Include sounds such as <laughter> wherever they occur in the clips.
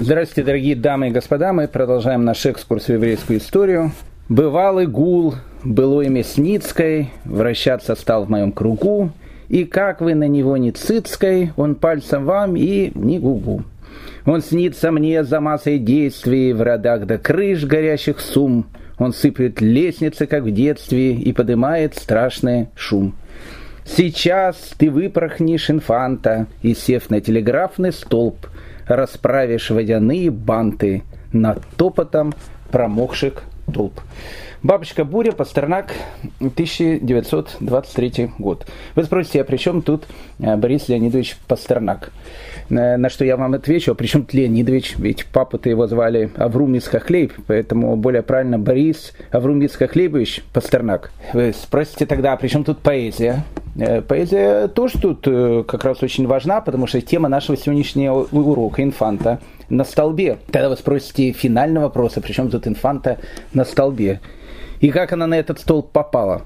Здравствуйте, дорогие дамы и господа. Мы продолжаем наш экскурс в еврейскую историю. Бывалый гул, было имя Сницкой, вращаться стал в моем кругу, и как вы на него не цицкой, он пальцем вам и не губу. Он снится мне за массой действий в родах до крыш горящих сум. Он сыплет лестницы, как в детстве, и поднимает страшный шум. Сейчас ты выпорхнешь инфанта, и, сев на телеграфный столб, расправишь водяные банты над топотом промокших толп. Бабочка Буря, Пастернак, 1923 год. Вы спросите, а при чем тут э, Борис Леонидович Пастернак? Э, на что я вам отвечу, а при чем тут Леонидович? Ведь папу-то его звали Аврум Исхахлейб, поэтому более правильно Борис Аврум Исхахлейбович Пастернак. Вы спросите тогда, а при чем тут поэзия? Э, поэзия тоже тут как раз очень важна, потому что тема нашего сегодняшнего урока «Инфанта» на столбе. Тогда вы спросите финальный вопрос, а при чем тут «Инфанта» на столбе? и как она на этот столб попала.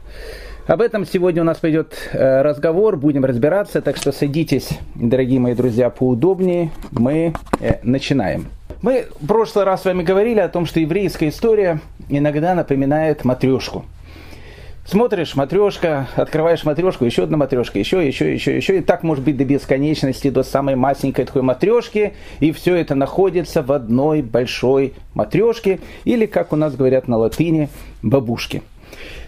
Об этом сегодня у нас пойдет э, разговор, будем разбираться, так что садитесь, дорогие мои друзья, поудобнее. Мы э, начинаем. Мы в прошлый раз с вами говорили о том, что еврейская история иногда напоминает матрешку. Смотришь, матрешка, открываешь матрешку, еще одна матрешка, еще, еще, еще, еще. И так может быть до бесконечности, до самой масленькой такой матрешки. И все это находится в одной большой матрешке. Или, как у нас говорят на латыни, бабушке.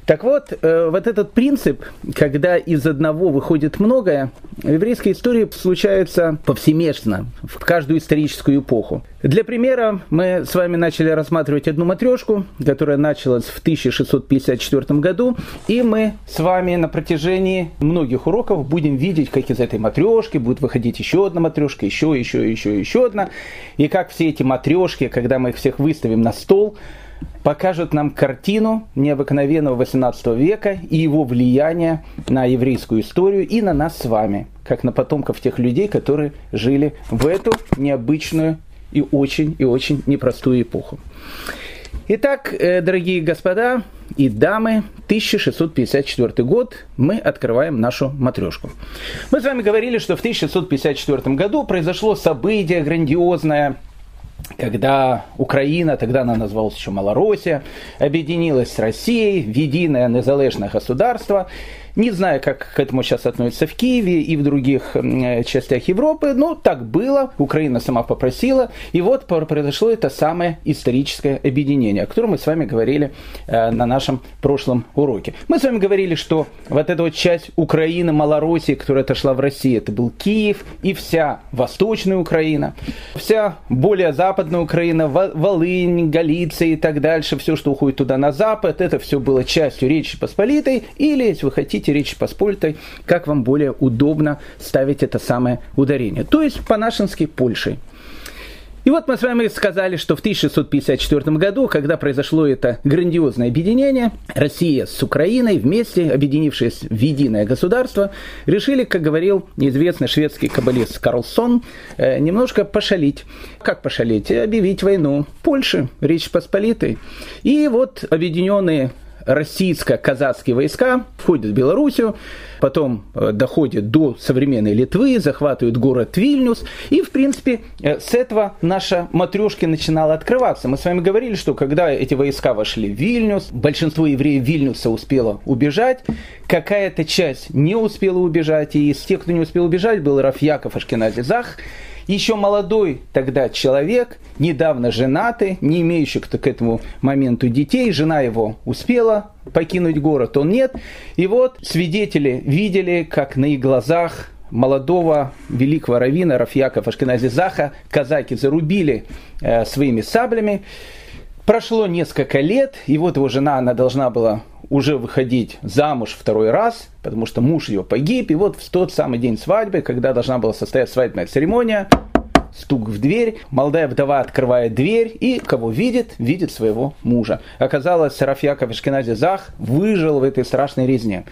Так вот, э, вот этот принцип, когда из одного выходит многое, в еврейской истории случается повсеместно, в каждую историческую эпоху. Для примера мы с вами начали рассматривать одну матрешку, которая началась в 1654 году, и мы с вами на протяжении многих уроков будем видеть, как из этой матрешки будет выходить еще одна матрешка, еще, еще, еще, еще одна, и как все эти матрешки, когда мы их всех выставим на стол, покажет нам картину необыкновенного 18 века и его влияние на еврейскую историю и на нас с вами, как на потомков тех людей, которые жили в эту необычную и очень и очень непростую эпоху. Итак, э, дорогие господа и дамы, 1654 год, мы открываем нашу матрешку. Мы с вами говорили, что в 1654 году произошло событие грандиозное, когда Украина, тогда она называлась еще Малороссия, объединилась с Россией в единое незалежное государство – не знаю, как к этому сейчас относятся в Киеве и в других э, частях Европы, но так было, Украина сама попросила, и вот произошло это самое историческое объединение, о котором мы с вами говорили э, на нашем прошлом уроке. Мы с вами говорили, что вот эта вот часть Украины, Малороссии, которая отошла в Россию, это был Киев и вся Восточная Украина, вся более западная Украина, Волынь, Галиция и так дальше, все, что уходит туда на запад, это все было частью Речи Посполитой, или, если вы хотите, говорите Речь Посполитой, как вам более удобно ставить это самое ударение. То есть по-нашенски Польшей. И вот мы с вами сказали, что в 1654 году, когда произошло это грандиозное объединение, Россия с Украиной вместе, объединившись в единое государство, решили, как говорил неизвестный шведский каббалист Карлсон, э, немножко пошалить. Как пошалить? Объявить войну Польше, Речь Посполитой. И вот объединенные российско-казацкие войска входят в Белоруссию, потом э, доходят до современной Литвы, захватывают город Вильнюс, и, в принципе, э, с этого наша матрешка начинала открываться. Мы с вами говорили, что когда эти войска вошли в Вильнюс, большинство евреев Вильнюса успело убежать, какая-то часть не успела убежать, и из тех, кто не успел убежать, был Рафьяков Ашкенази Зах, еще молодой тогда человек, недавно женатый, не имеющий к этому моменту детей, жена его успела покинуть город, он нет. И вот свидетели видели, как на их глазах молодого великого равина Рафьяков Ашкенази Заха казаки зарубили э, своими саблями. Прошло несколько лет, и вот его жена, она должна была уже выходить замуж второй раз, потому что муж ее погиб, и вот в тот самый день свадьбы, когда должна была состояться свадебная церемония, стук в дверь, молодая вдова открывает дверь и кого видит? Видит своего мужа. Оказалось, Рафьяков Ашкенази Зах выжил в этой страшной резне.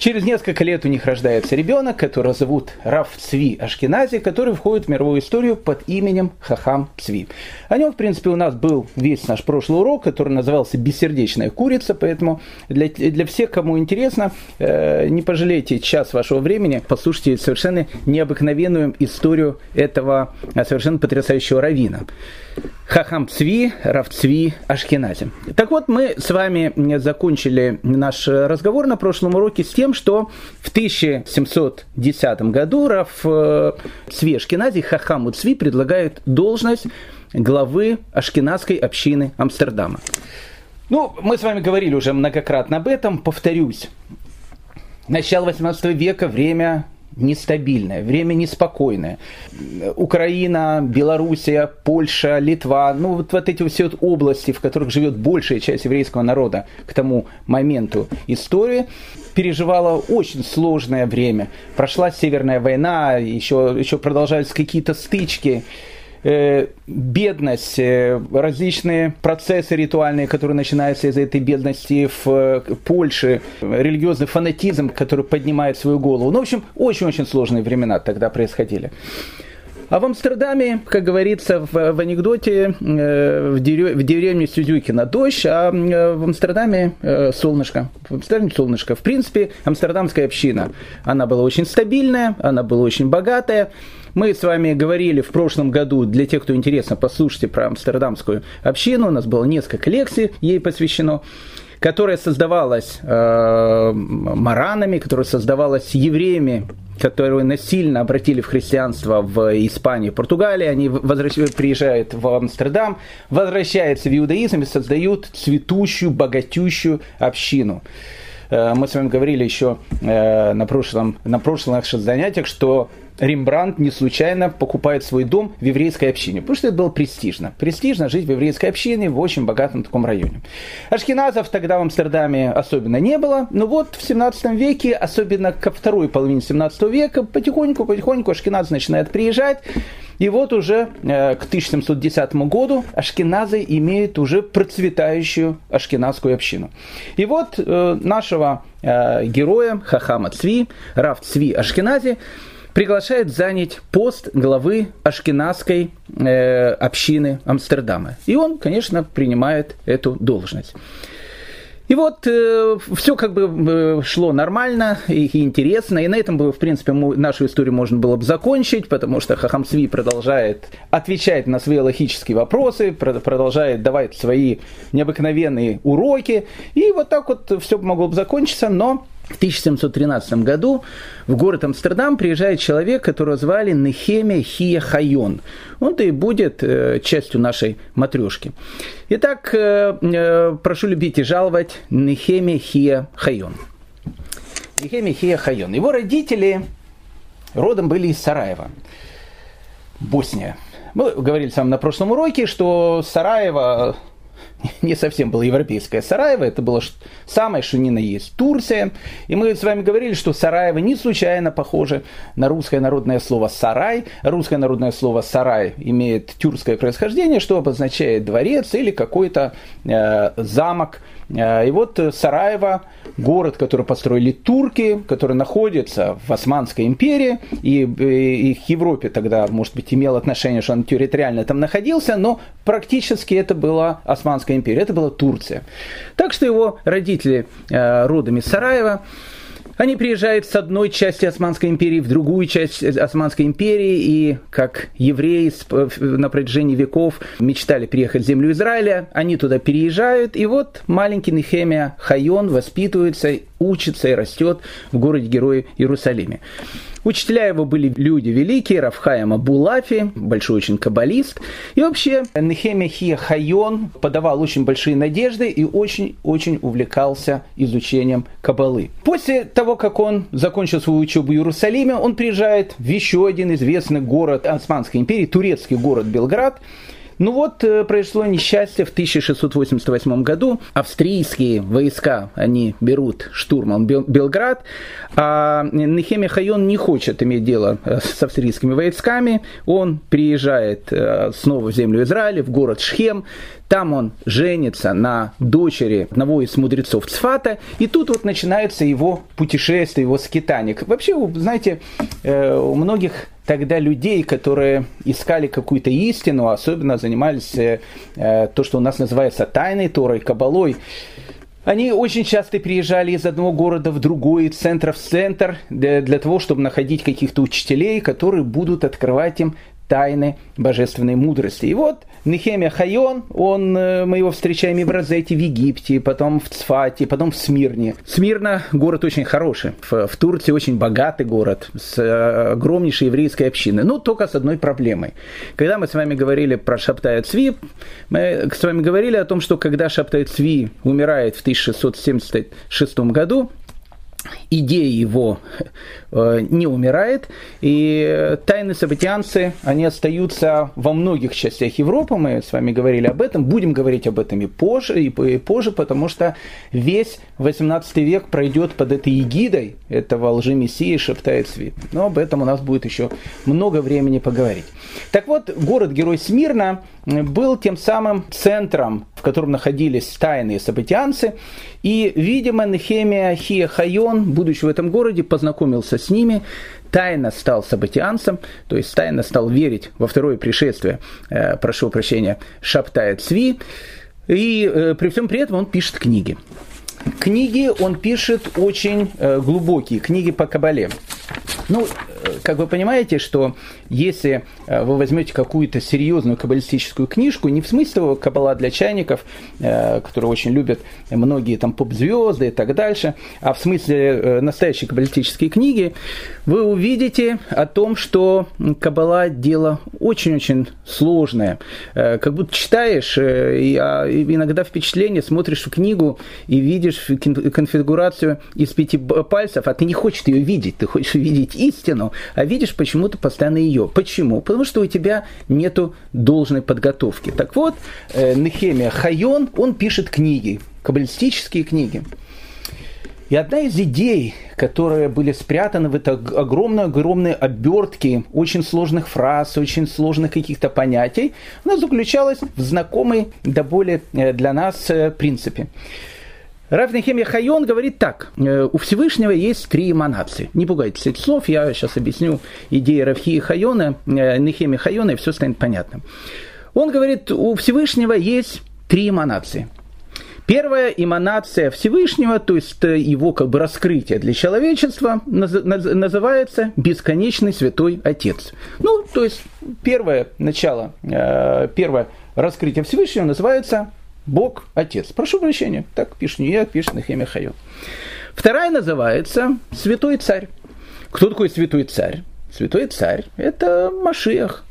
Через несколько лет у них рождается ребенок, которого зовут Раф Цви Ашкенази, который входит в мировую историю под именем Хахам Цви. О нем, в принципе, у нас был весь наш прошлый урок, который назывался «Бессердечная курица», поэтому для, для всех, кому интересно, э, не пожалейте час вашего времени, послушайте совершенно необыкновенную историю этого совершенно потрясающего равина. Хахам Цви, Рав Цви, Ашкенази. Так вот, мы с вами закончили наш разговор на прошлом уроке с тем, что в 1710 году Рав э, Цви Ашкенази, Хахаму Цви предлагает должность главы Ашкенадской общины Амстердама. Ну, мы с вами говорили уже многократно об этом, повторюсь. Начало 18 века, время нестабильное, время неспокойное. Украина, Белоруссия, Польша, Литва, ну вот, вот эти все вот области, в которых живет большая часть еврейского народа к тому моменту истории, переживала очень сложное время. Прошла Северная война, еще, еще продолжались какие-то стычки. Э, бедность, э, различные процессы ритуальные, которые начинаются из этой бедности в э, Польше, религиозный фанатизм, который поднимает свою голову. Ну, в общем, очень-очень сложные времена тогда происходили. А в Амстердаме, как говорится в, в анекдоте, в, дерев, в деревне Сюзюкина дождь, а в Амстердаме солнышко. В Амстердаме солнышко. В принципе, амстердамская община, она была очень стабильная, она была очень богатая. Мы с вами говорили в прошлом году, для тех, кто интересно, послушайте про амстердамскую общину, у нас было несколько лекций ей посвящено которая создавалась э, маранами, которая создавалась евреями, которые насильно обратили в христианство в Испании, Португалии, они возвращ... приезжают в Амстердам, возвращаются в иудаизм и создают цветущую, богатющую общину. Э, мы с вами говорили еще э, на, прошлом, на прошлых занятиях, что Рембрандт не случайно покупает свой дом в еврейской общине, потому что это было престижно. Престижно жить в еврейской общине в очень богатом таком районе. Ашкеназов тогда в Амстердаме особенно не было, но вот в 17 веке, особенно ко второй половине 17 века, потихоньку-потихоньку Ашкеназ начинает приезжать, и вот уже э, к 1710 году ашкеназы имеют уже процветающую ашкеназскую общину. И вот э, нашего э, героя Хахама Цви, Раф Цви Ашкенази, приглашает занять пост главы ашкенадской э, общины Амстердама. И он, конечно, принимает эту должность. И вот э, все как бы э, шло нормально и, и интересно, и на этом бы, в принципе, мы, нашу историю можно было бы закончить, потому что Хахамсви продолжает отвечать на свои логические вопросы, продолжает давать свои необыкновенные уроки, и вот так вот все могло бы закончиться, но в 1713 году в город Амстердам приезжает человек, которого звали Нехемия Хия Хайон. Он-то и будет э, частью нашей матрешки. Итак, э, э, прошу любить и жаловать Нехемия Хия Хайон. Нехемия Хия Хайон. Его родители родом были из Сараева, Босния. Мы говорили с вами на прошлом уроке, что Сараево <laughs> не совсем было европейское Сараево, это было самое, что ни на есть Турция. И мы с вами говорили, что Сараево не случайно похоже на русское народное слово «сарай». Русское народное слово «сарай» имеет тюркское происхождение, что обозначает дворец или какой-то э, замок. Э, и вот Сараево, город, который построили турки, который находится в Османской империи, и, и, и к Европе тогда, может быть, имел отношение, что он территориально там находился, но практически это была Османская империя, это была Турция. Так что его родители э, родом из Сараева, они приезжают с одной части Османской империи в другую часть Османской империи, и как евреи на протяжении веков мечтали приехать в землю Израиля, они туда переезжают, и вот маленький Нехемия Хайон воспитывается, учится и растет в городе-герое Иерусалиме. Учителя его были люди великие, Рафхаема Булафи, большой очень каббалист. И вообще Нехемия Хия Хайон подавал очень большие надежды и очень-очень увлекался изучением каббалы. После того, как он закончил свою учебу в Иерусалиме, он приезжает в еще один известный город Османской империи, турецкий город Белград, ну вот э, произошло несчастье в 1688 году. Австрийские войска, они берут штурмом Белград, а Нехемия Хайон не хочет иметь дело э, с австрийскими войсками. Он приезжает э, снова в землю Израиля, в город Шхем. Там он женится на дочери одного из мудрецов Цфата, и тут вот начинается его путешествие, его скитание. Вообще, знаете, у многих тогда людей, которые искали какую-то истину, особенно занимались э, э, то, что у нас называется тайной Торой, кабалой, они очень часто приезжали из одного города в другой, из центра в центр, для, для того, чтобы находить каких-то учителей, которые будут открывать им тайны божественной мудрости. И вот Нехемия Хайон, он, э, мы его встречаем и в Розете, в Египте, потом в Цфате, потом в Смирне. Смирна город очень хороший. В, в Турции очень богатый город с э, огромнейшей еврейской общиной. Ну, только с одной проблемой. Когда мы с вами говорили про Шаптая Цви, мы с вами говорили о том, что когда Шаптая Цви умирает в 1676 году, идея его э, не умирает, и тайны событианцы, они остаются во многих частях Европы, мы с вами говорили об этом, будем говорить об этом и позже, и позже, потому что весь 18 век пройдет под этой эгидой этого лжи-мессии шептает свит. Но об этом у нас будет еще много времени поговорить. Так вот, город-герой Смирна был тем самым центром, в котором находились тайные событианцы, и, видимо, Нехемия Хия Хайон, будучи в этом городе, познакомился с ними, тайно стал событианцем, то есть тайно стал верить во второе пришествие, э, прошу прощения, Шаптая Цви, и э, при всем при этом он пишет книги. Книги он пишет очень э, глубокие, книги по Кабале. Ну, как вы понимаете, что если э, вы возьмете какую-то серьезную каббалистическую книжку, не в смысле каббала для чайников, э, которые очень любят многие там поп-звезды и так дальше, а в смысле э, настоящей каббалистической книги, вы увидите о том, что каббала дело очень-очень сложное. Как будто читаешь, и а, иногда впечатление, смотришь в книгу и видишь конфигурацию из пяти пальцев, а ты не хочешь ее видеть, ты хочешь видеть истину, а видишь почему-то постоянно ее. Почему? Потому что у тебя нету должной подготовки. Так вот, э, Нехемия Хайон, он пишет книги, каббалистические книги. И одна из идей, которые были спрятаны в этой огромной-огромной обертке очень сложных фраз, очень сложных каких-то понятий, она заключалась в знакомой до более э, для нас э, принципе. Раф Нехемия Хайон говорит так. «Э, у Всевышнего есть три эманации. Не пугайтесь этих слов, я сейчас объясню идеи Хайона, э, Нехемия Хайона, и все станет понятным. Он говорит, у Всевышнего есть три эманации. Первая эманация Всевышнего, то есть э, его как бы раскрытие для человечества, называется бесконечный святой Отец. Ну, то есть первое начало, первое раскрытие Всевышнего называется Бог Отец. Прошу прощения, так пишет не я, пишет Нахемия Хайон. Вторая называется Святой Царь. Кто такой Святой Царь? Святой Царь – это Машиах.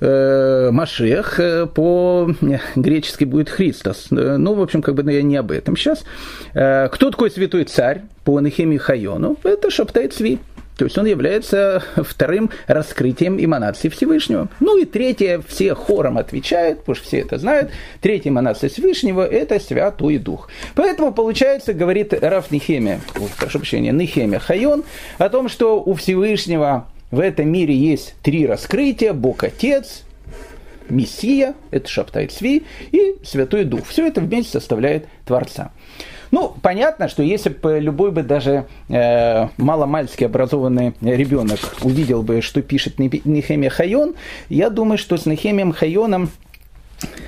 Э, Машех э, по-гречески будет Христос. Э, ну, в общем, как бы я не об этом сейчас. Кто такой святой царь по Нехемии Хайону? Это Шаптай Цви. То есть он является <laughs> вторым раскрытием эманации Всевышнего. Ну и третье, все хором отвечают, потому что все это знают, третья эманация Всевышнего – это Святой Дух. Поэтому, получается, говорит Раф Нехемия, прошу прощения, Нехемия Хайон, о том, что у Всевышнего в этом мире есть три раскрытия – Бог Отец, Мессия, это Шаптай Цви, и Святой Дух. Все это вместе составляет Творца. Ну, понятно, что если бы любой бы даже э, маломальски образованный ребенок увидел бы, что пишет Нехемия Хайон, я думаю, что с Нехемием Хайоном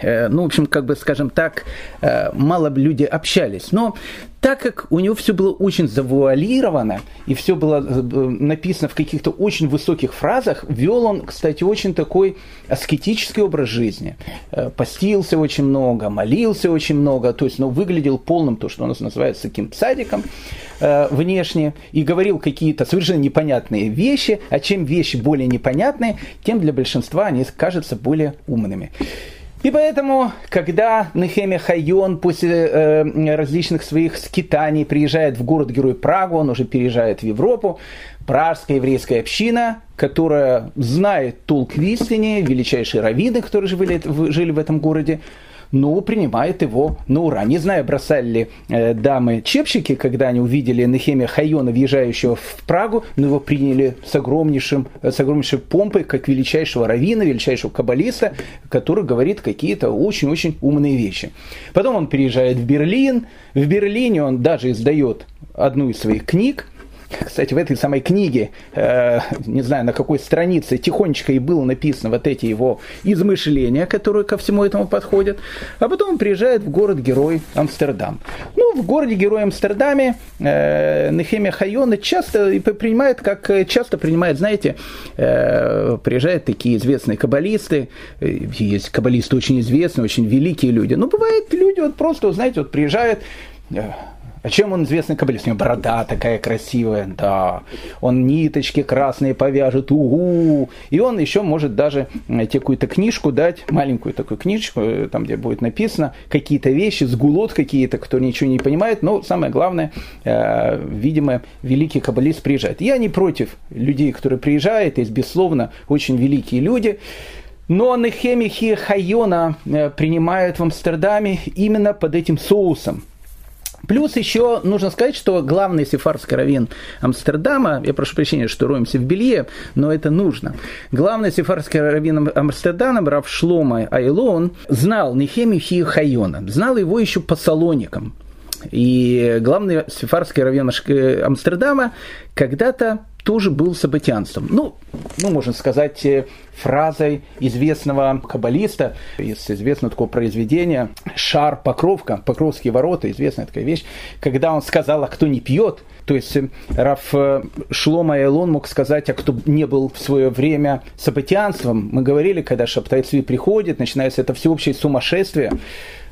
э, ну, в общем, как бы, скажем так, э, мало люди общались. Но так как у него все было очень завуалировано, и все было э, написано в каких-то очень высоких фразах, вел он, кстати, очень такой аскетический образ жизни. Э, постился очень много, молился очень много, то есть, ну, выглядел полным, то, что у нас называется таким цадиком э, внешне, и говорил какие-то совершенно непонятные вещи, а чем вещи более непонятные, тем для большинства они кажутся более умными. И поэтому, когда Нехемия Хайон после э, различных своих скитаний приезжает в город-герой Прагу, он уже переезжает в Европу, пражская еврейская община, которая знает толк в истине, величайшие раввины, которые жили, жили в этом городе, ну, принимает его на ура. Не знаю, бросали ли э, дамы-чепщики, когда они увидели Нехемия Хайона, въезжающего в Прагу, но его приняли с, огромнейшим, с огромнейшей помпой, как величайшего раввина, величайшего каббалиста, который говорит какие-то очень-очень умные вещи. Потом он переезжает в Берлин. В Берлине он даже издает одну из своих книг, кстати, в этой самой книге, э, не знаю, на какой странице, тихонечко и было написано вот эти его измышления, которые ко всему этому подходят. А потом он приезжает в город-герой Амстердам. Ну, Ну, в городе-герое Амстердаме э, Нехемия Хайона часто принимает, как часто принимает, знаете, э, приезжают такие известные каббалисты, есть каббалисты очень известные, очень великие люди, но бывают люди вот просто, знаете, вот приезжают, а чем он известный каббалист? У него борода такая красивая, да. Он ниточки красные повяжет, угу. И он еще может даже найти какую-то книжку дать, маленькую такую книжку, э, там, где будет написано какие-то вещи, сгулот какие-то, кто ничего не понимает. Но самое главное, э, видимо, великий каббалист приезжает. Я не против людей, которые приезжают, есть, безусловно, очень великие люди. Но Нехемихи Хайона э, принимают в Амстердаме именно под этим соусом. Плюс еще нужно сказать, что главный сефардский раввин Амстердама, я прошу прощения, что роемся в белье, но это нужно. Главный сефардский раввин Амстердама, Рав Шлома Айлон, знал Нехемию Хи Хайона, знал его еще по салоникам. И главный сефардский раввин Амстердама когда-то тоже был событианством. Ну, ну, можно сказать, э, фразой известного каббалиста из известного такого произведения «Шар Покровка», «Покровские ворота», известная такая вещь, когда он сказал, а кто не пьет, то есть э, Раф э, Шлома Элон мог сказать, а кто не был в свое время событианством. Мы говорили, когда Шаптайцви приходит, начинается это всеобщее сумасшествие,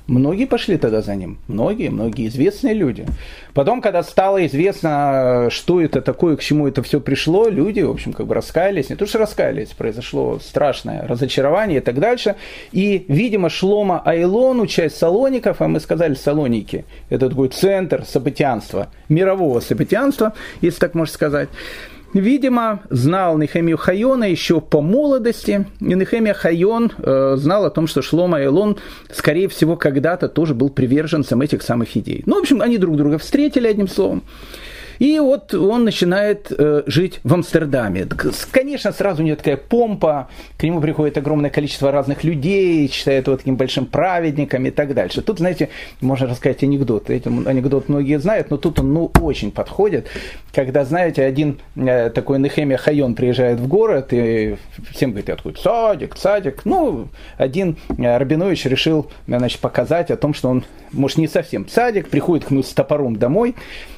Многие пошли тогда за ним, многие, многие известные люди. Потом, когда стало известно, что это такое, к чему это все пришло, люди, в общем, как бы раскаялись, не то что раскаялись, произошло страшное разочарование и так дальше. И, видимо, Шлома Айлону, часть салоников, а мы сказали салоники, это такой центр событианства, мирового событианства, если так можно сказать, Видимо, знал Нехемию Хайона еще по молодости, и Нехемия Хайон э, знал о том, что Шлома Элон, скорее всего, когда-то тоже был приверженцем этих самых идей. Ну, в общем, они друг друга встретили, одним словом. И вот он начинает э, жить в Амстердаме. Конечно, сразу у него такая помпа, к нему приходит огромное количество разных людей, считает его таким большим праведником и так дальше. Тут, знаете, можно рассказать анекдот. Этим анекдот многие знают, но тут он ну, очень подходит. Когда, знаете, один э, такой Нехемия Хайон приезжает в город, и всем говорит, откуда садик, садик. Ну, один э, Рабинович решил значит, показать о том, что он, может, не совсем садик, приходит к нему с топором домой, э,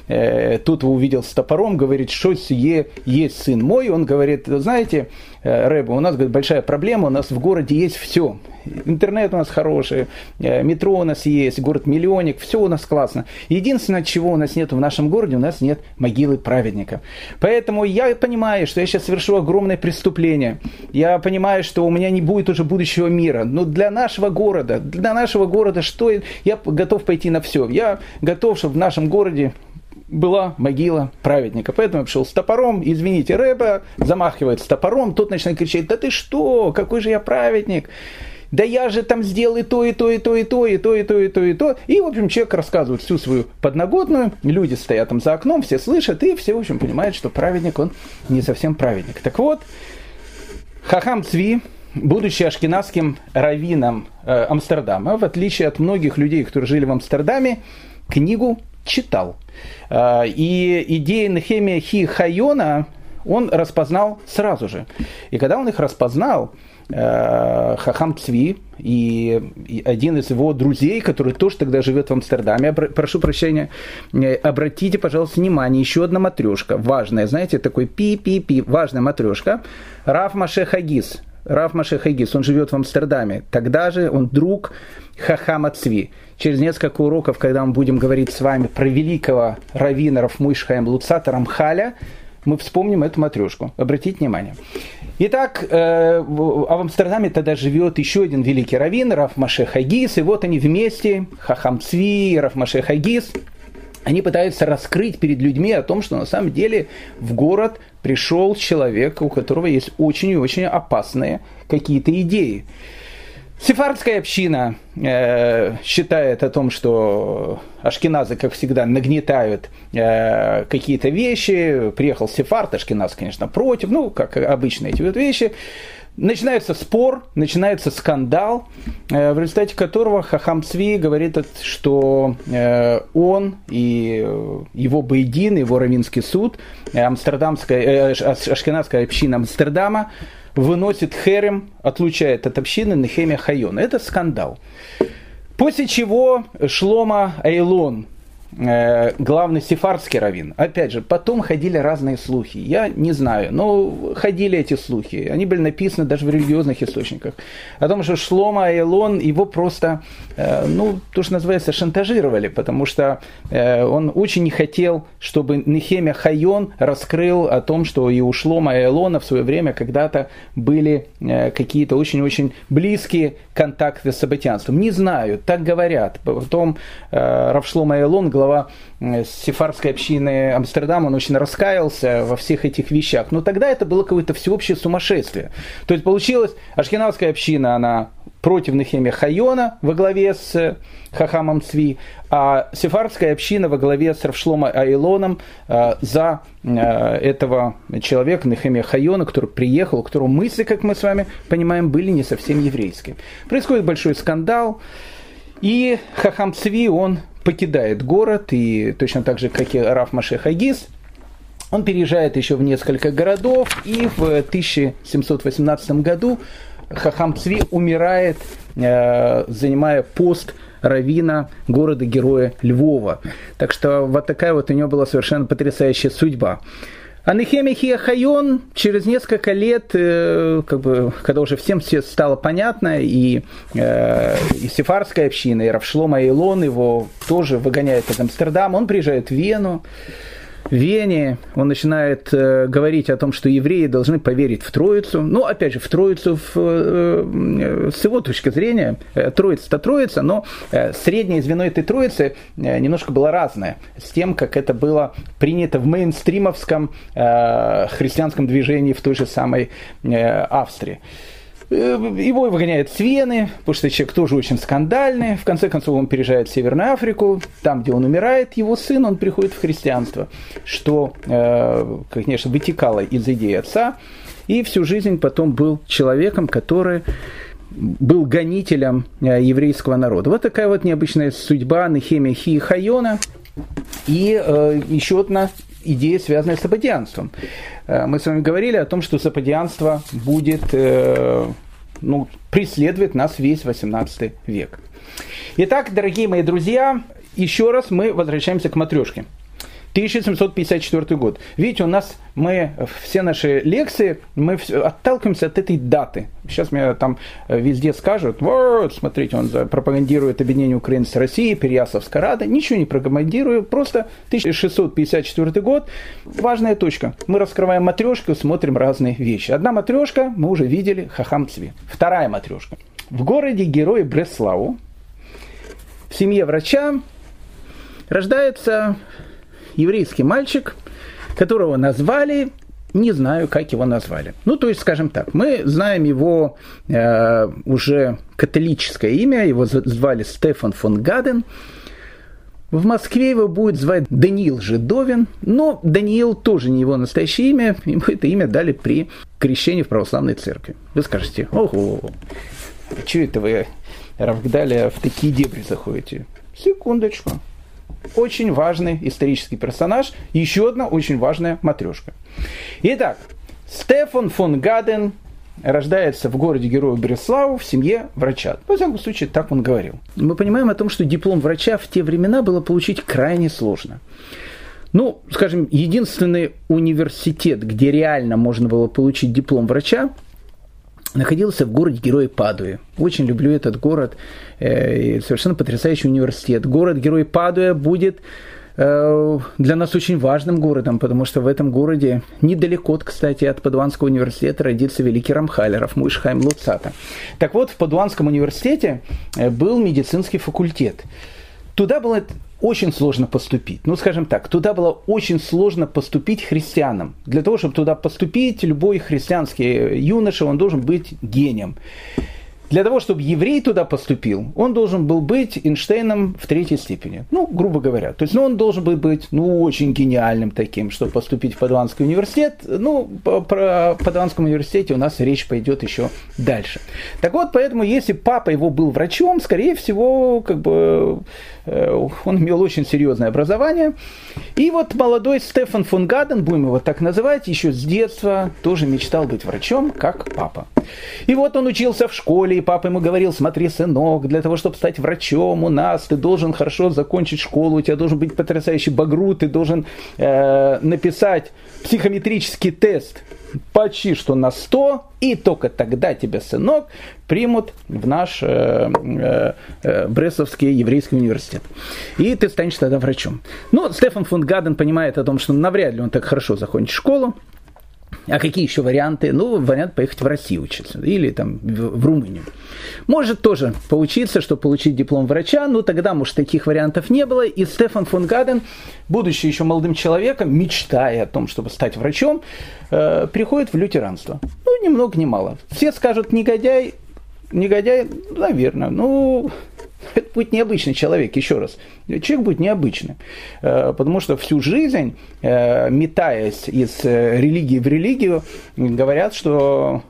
тут увидел с топором, говорит, что сие есть сын мой. Он говорит, знаете, э, Рэба, у нас говорит, большая проблема, у нас в городе есть все. Интернет у нас хороший, э, метро у нас есть, город-миллионник, все у нас классно. Единственное, чего у нас нет в нашем городе, у нас нет могилы праведника. Поэтому я понимаю, что я сейчас совершу огромное преступление. Я понимаю, что у меня не будет уже будущего мира. Но для нашего города, для нашего города, что я готов пойти на все. Я готов, чтобы в нашем городе была могила праведника. Поэтому я пришел с топором, извините, Рэба замахивает с топором, тот начинает кричать, да ты что, какой же я праведник, да я же там сделал и то, и то, и то, и то, и то, и то, и то, и то. И, в общем, человек рассказывает всю свою подноготную, люди стоят там за окном, все слышат, и все, в общем, понимают, что праведник, он не совсем праведник. Так вот, Хахам Цви, будучи ашкенадским раввином э, Амстердама, в отличие от многих людей, которые жили в Амстердаме, книгу читал. А, и идеи Нехемия Хи Хайона он распознал сразу же. И когда он их распознал, э, Хахам Цви и один из его друзей, который тоже тогда живет в Амстердаме, прошу прощения, э, обратите, пожалуйста, внимание, еще одна матрешка, важная, знаете, такой пи-пи-пи, важная матрешка, Раф Маше Хагис, Раф Маше Хагис, он живет в Амстердаме, тогда же он друг Хахама Цви через несколько уроков, когда мы будем говорить с вами про великого раввина Рафмуишхаем Луцата Рамхаля, мы вспомним эту матрешку. Обратите внимание. Итак, э, в Амстердаме тогда живет еще один великий раввин, Раф Маше Хагис, и вот они вместе, Хахам Цви, Раф Маше Хагис, они пытаются раскрыть перед людьми о том, что на самом деле в город пришел человек, у которого есть очень и очень опасные какие-то идеи. Сефардская община э, считает о том, что ашкеназы, как всегда, нагнетают э, какие-то вещи. Приехал Сефард, ашкеназ, конечно, против, ну, как обычно эти вот вещи. Начинается спор, начинается скандал, э, в результате которого Хахам Цви говорит, что э, он и его Бейдин, его Равинский суд, э, амстердамская, э, ашкеназская община Амстердама, выносит херем, отлучает от общины Нехемия Хайона. Это скандал. После чего Шлома Айлон э, главный сефардский раввин. Опять же, потом ходили разные слухи. Я не знаю, но ходили эти слухи. Они были написаны даже в религиозных источниках. О том, что Шлома Айлон его просто, э, ну, то, что называется, шантажировали, потому что э, он очень не хотел, чтобы Нехемия Хайон раскрыл о том, что и у Шлома Айлона в свое время когда-то были э, какие-то очень-очень близкие контакты с событианством. Не знаю, так говорят. Потом э, Равшлома Айлон, глава э, сефардской общины Амстердама, он очень раскаялся во всех этих вещах. Но тогда это было какое-то всеобщее сумасшествие. То есть получилось, ашкенадская община, она против Нехемия Хайона во главе с э, Хахамом Цви, а сефардская община во главе с Равшлома Айлоном э, за э, этого человека Нехемия Хайона, который приехал, у которого мысли, как мы с вами понимаем, были не совсем еврейские. Происходит большой скандал, и Хахам Цви, он покидает город, и точно так же, как и Раф Машех Агис, он переезжает еще в несколько городов, и в 1718 году Хахам Цви умирает, э, занимая пост равина города-героя Львова. Так что вот такая вот у него была совершенно потрясающая судьба. А Нехемия Хиахайон через несколько лет, э, как бы, когда уже всем все стало понятно, и, э, и Сефарская община, и Равшлома Илон его тоже выгоняет из Амстердама, он приезжает в Вену, Вене он начинает э, говорить о том, что евреи должны поверить в Троицу. Ну, опять же, в Троицу в, э, с его точки зрения, э, Троица-то Троица, но э, среднее звено этой Троицы э, немножко было разное с тем, как это было принято в мейнстримовском э, христианском движении в той же самой э, Австрии. Э, его выгоняют с Вены, потому что человек тоже очень скандальный. В конце концов, он переезжает в Северную Африку. Там, где он умирает, его сын, он приходит в христианство, что, э, конечно, вытекало из идеи отца. И всю жизнь потом был человеком, который был гонителем э, еврейского народа. Вот такая вот необычная судьба Нехемия Хи Хайона. И э, еще одна идея, связанная с саподианством. Э, мы с вами говорили о том, что саподианство будет э, ну, преследовать нас весь 18 век. Итак, дорогие мои друзья, еще раз мы возвращаемся к матрешке. 1754 год. Видите, у нас мы все наши лекции, мы отталкиваемся от этой даты. Сейчас мне там э, везде скажут, вот, смотрите, он пропагандирует объединение Украины с Россией, Переяславская Рада. Ничего не пропагандирую, просто 1654 год. Важная точка. Мы раскрываем матрешку, смотрим разные вещи. Одна матрешка, мы уже видели, Хахам Цви. Вторая матрешка. В городе героя Бреславу, в семье врача, рождается еврейский мальчик, которого назвали, не знаю, как его назвали. Ну, то есть, скажем так, мы знаем его э, уже католическое имя, его звали Стефан фон Гаден. В Москве его будет звать Даниил Жидовин, но Даниил тоже не его настоящее имя, ему это имя дали при крещении в православной церкви. Вы скажете, ого, что это вы, Равгдаля, в такие дебри заходите? Секундочку очень важный исторический персонаж, еще одна очень важная матрешка. Итак, Стефан фон Гаден рождается в городе Героя Бреславу в семье врача. Во всяком случае, так он говорил. Мы понимаем о том, что диплом врача в те времена было получить крайне сложно. Ну, скажем, единственный университет, где реально можно было получить диплом врача, находился в городе Герой Падуи. Очень люблю этот город. Э, совершенно потрясающий университет. Город Герой Падуя будет э, для нас очень важным городом, потому что в этом городе, недалеко, кстати, от Падуанского университета родился великий Рамхалеров, Муишхайм Луцата. Так вот, в Падуанском университете э, был медицинский факультет. Туда было очень сложно поступить. Ну, скажем так, туда было очень сложно поступить христианам. Для того, чтобы туда поступить, любой христианский юноша, он должен быть гением. Для того, чтобы еврей туда поступил, он должен был быть Эйнштейном в третьей степени. Ну, грубо говоря. То есть, ну, он должен был быть, ну, очень гениальным таким, чтобы поступить в Падуанский университет. Ну, про Падуанском университете у нас речь пойдет еще дальше. Так вот, поэтому, если папа его был врачом, скорее всего, как бы, э, он имел очень серьезное образование. И вот молодой Стефан фон Гаден, будем его так называть, еще с детства тоже мечтал быть врачом, как папа. И вот он учился в школе, папа ему говорил, смотри, сынок, для того, чтобы стать врачом у нас, ты должен хорошо закончить школу, у тебя должен быть потрясающий багру, ты должен э, написать психометрический тест почти что на 100, и только тогда тебя, сынок, примут в наш э, э, э, Брестовский еврейский университет. И ты станешь тогда врачом. Но Стефан фон Гаден понимает о том, что навряд ли он так хорошо закончит школу, а какие еще варианты? Ну, вариант поехать в Россию учиться или там в, Румынию. Может тоже поучиться, чтобы получить диплом врача, но тогда, может, таких вариантов не было. И Стефан фон Гаден, будучи еще молодым человеком, мечтая о том, чтобы стать врачом, э, приходит в лютеранство. Ну, ни много ни мало. Все скажут, негодяй, негодяй, наверное. Ну, это будет необычный человек, еще раз. Человек будет необычным, э, потому что всю жизнь, э, метаясь из э, религии в религию, говорят, что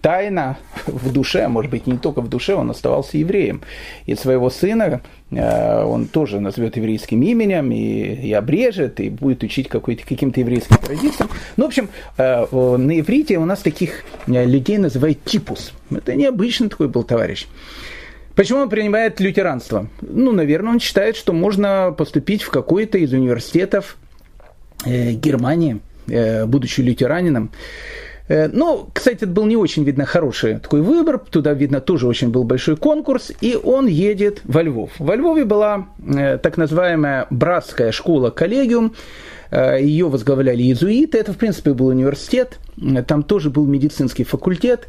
тайна <laughs> в душе, может быть не только в душе, он оставался евреем. И своего сына он тоже назовет еврейским именем и, и обрежет, и будет учить каким-то еврейским традициям. Ну, в общем, на иврите у нас таких людей называют типус. Это необычный такой был товарищ. Почему он принимает лютеранство? Ну, наверное, он считает, что можно поступить в какой-то из университетов э, Германии, э, будучи лютеранином. Э, ну, кстати, это был не очень, видно, хороший такой выбор. Туда, видно, тоже очень был большой конкурс. И он едет во Львов. Во Львове была так называемая братская школа коллегиум. Ее возглавляли иезуиты. Это, в принципе, был университет. Там тоже был медицинский факультет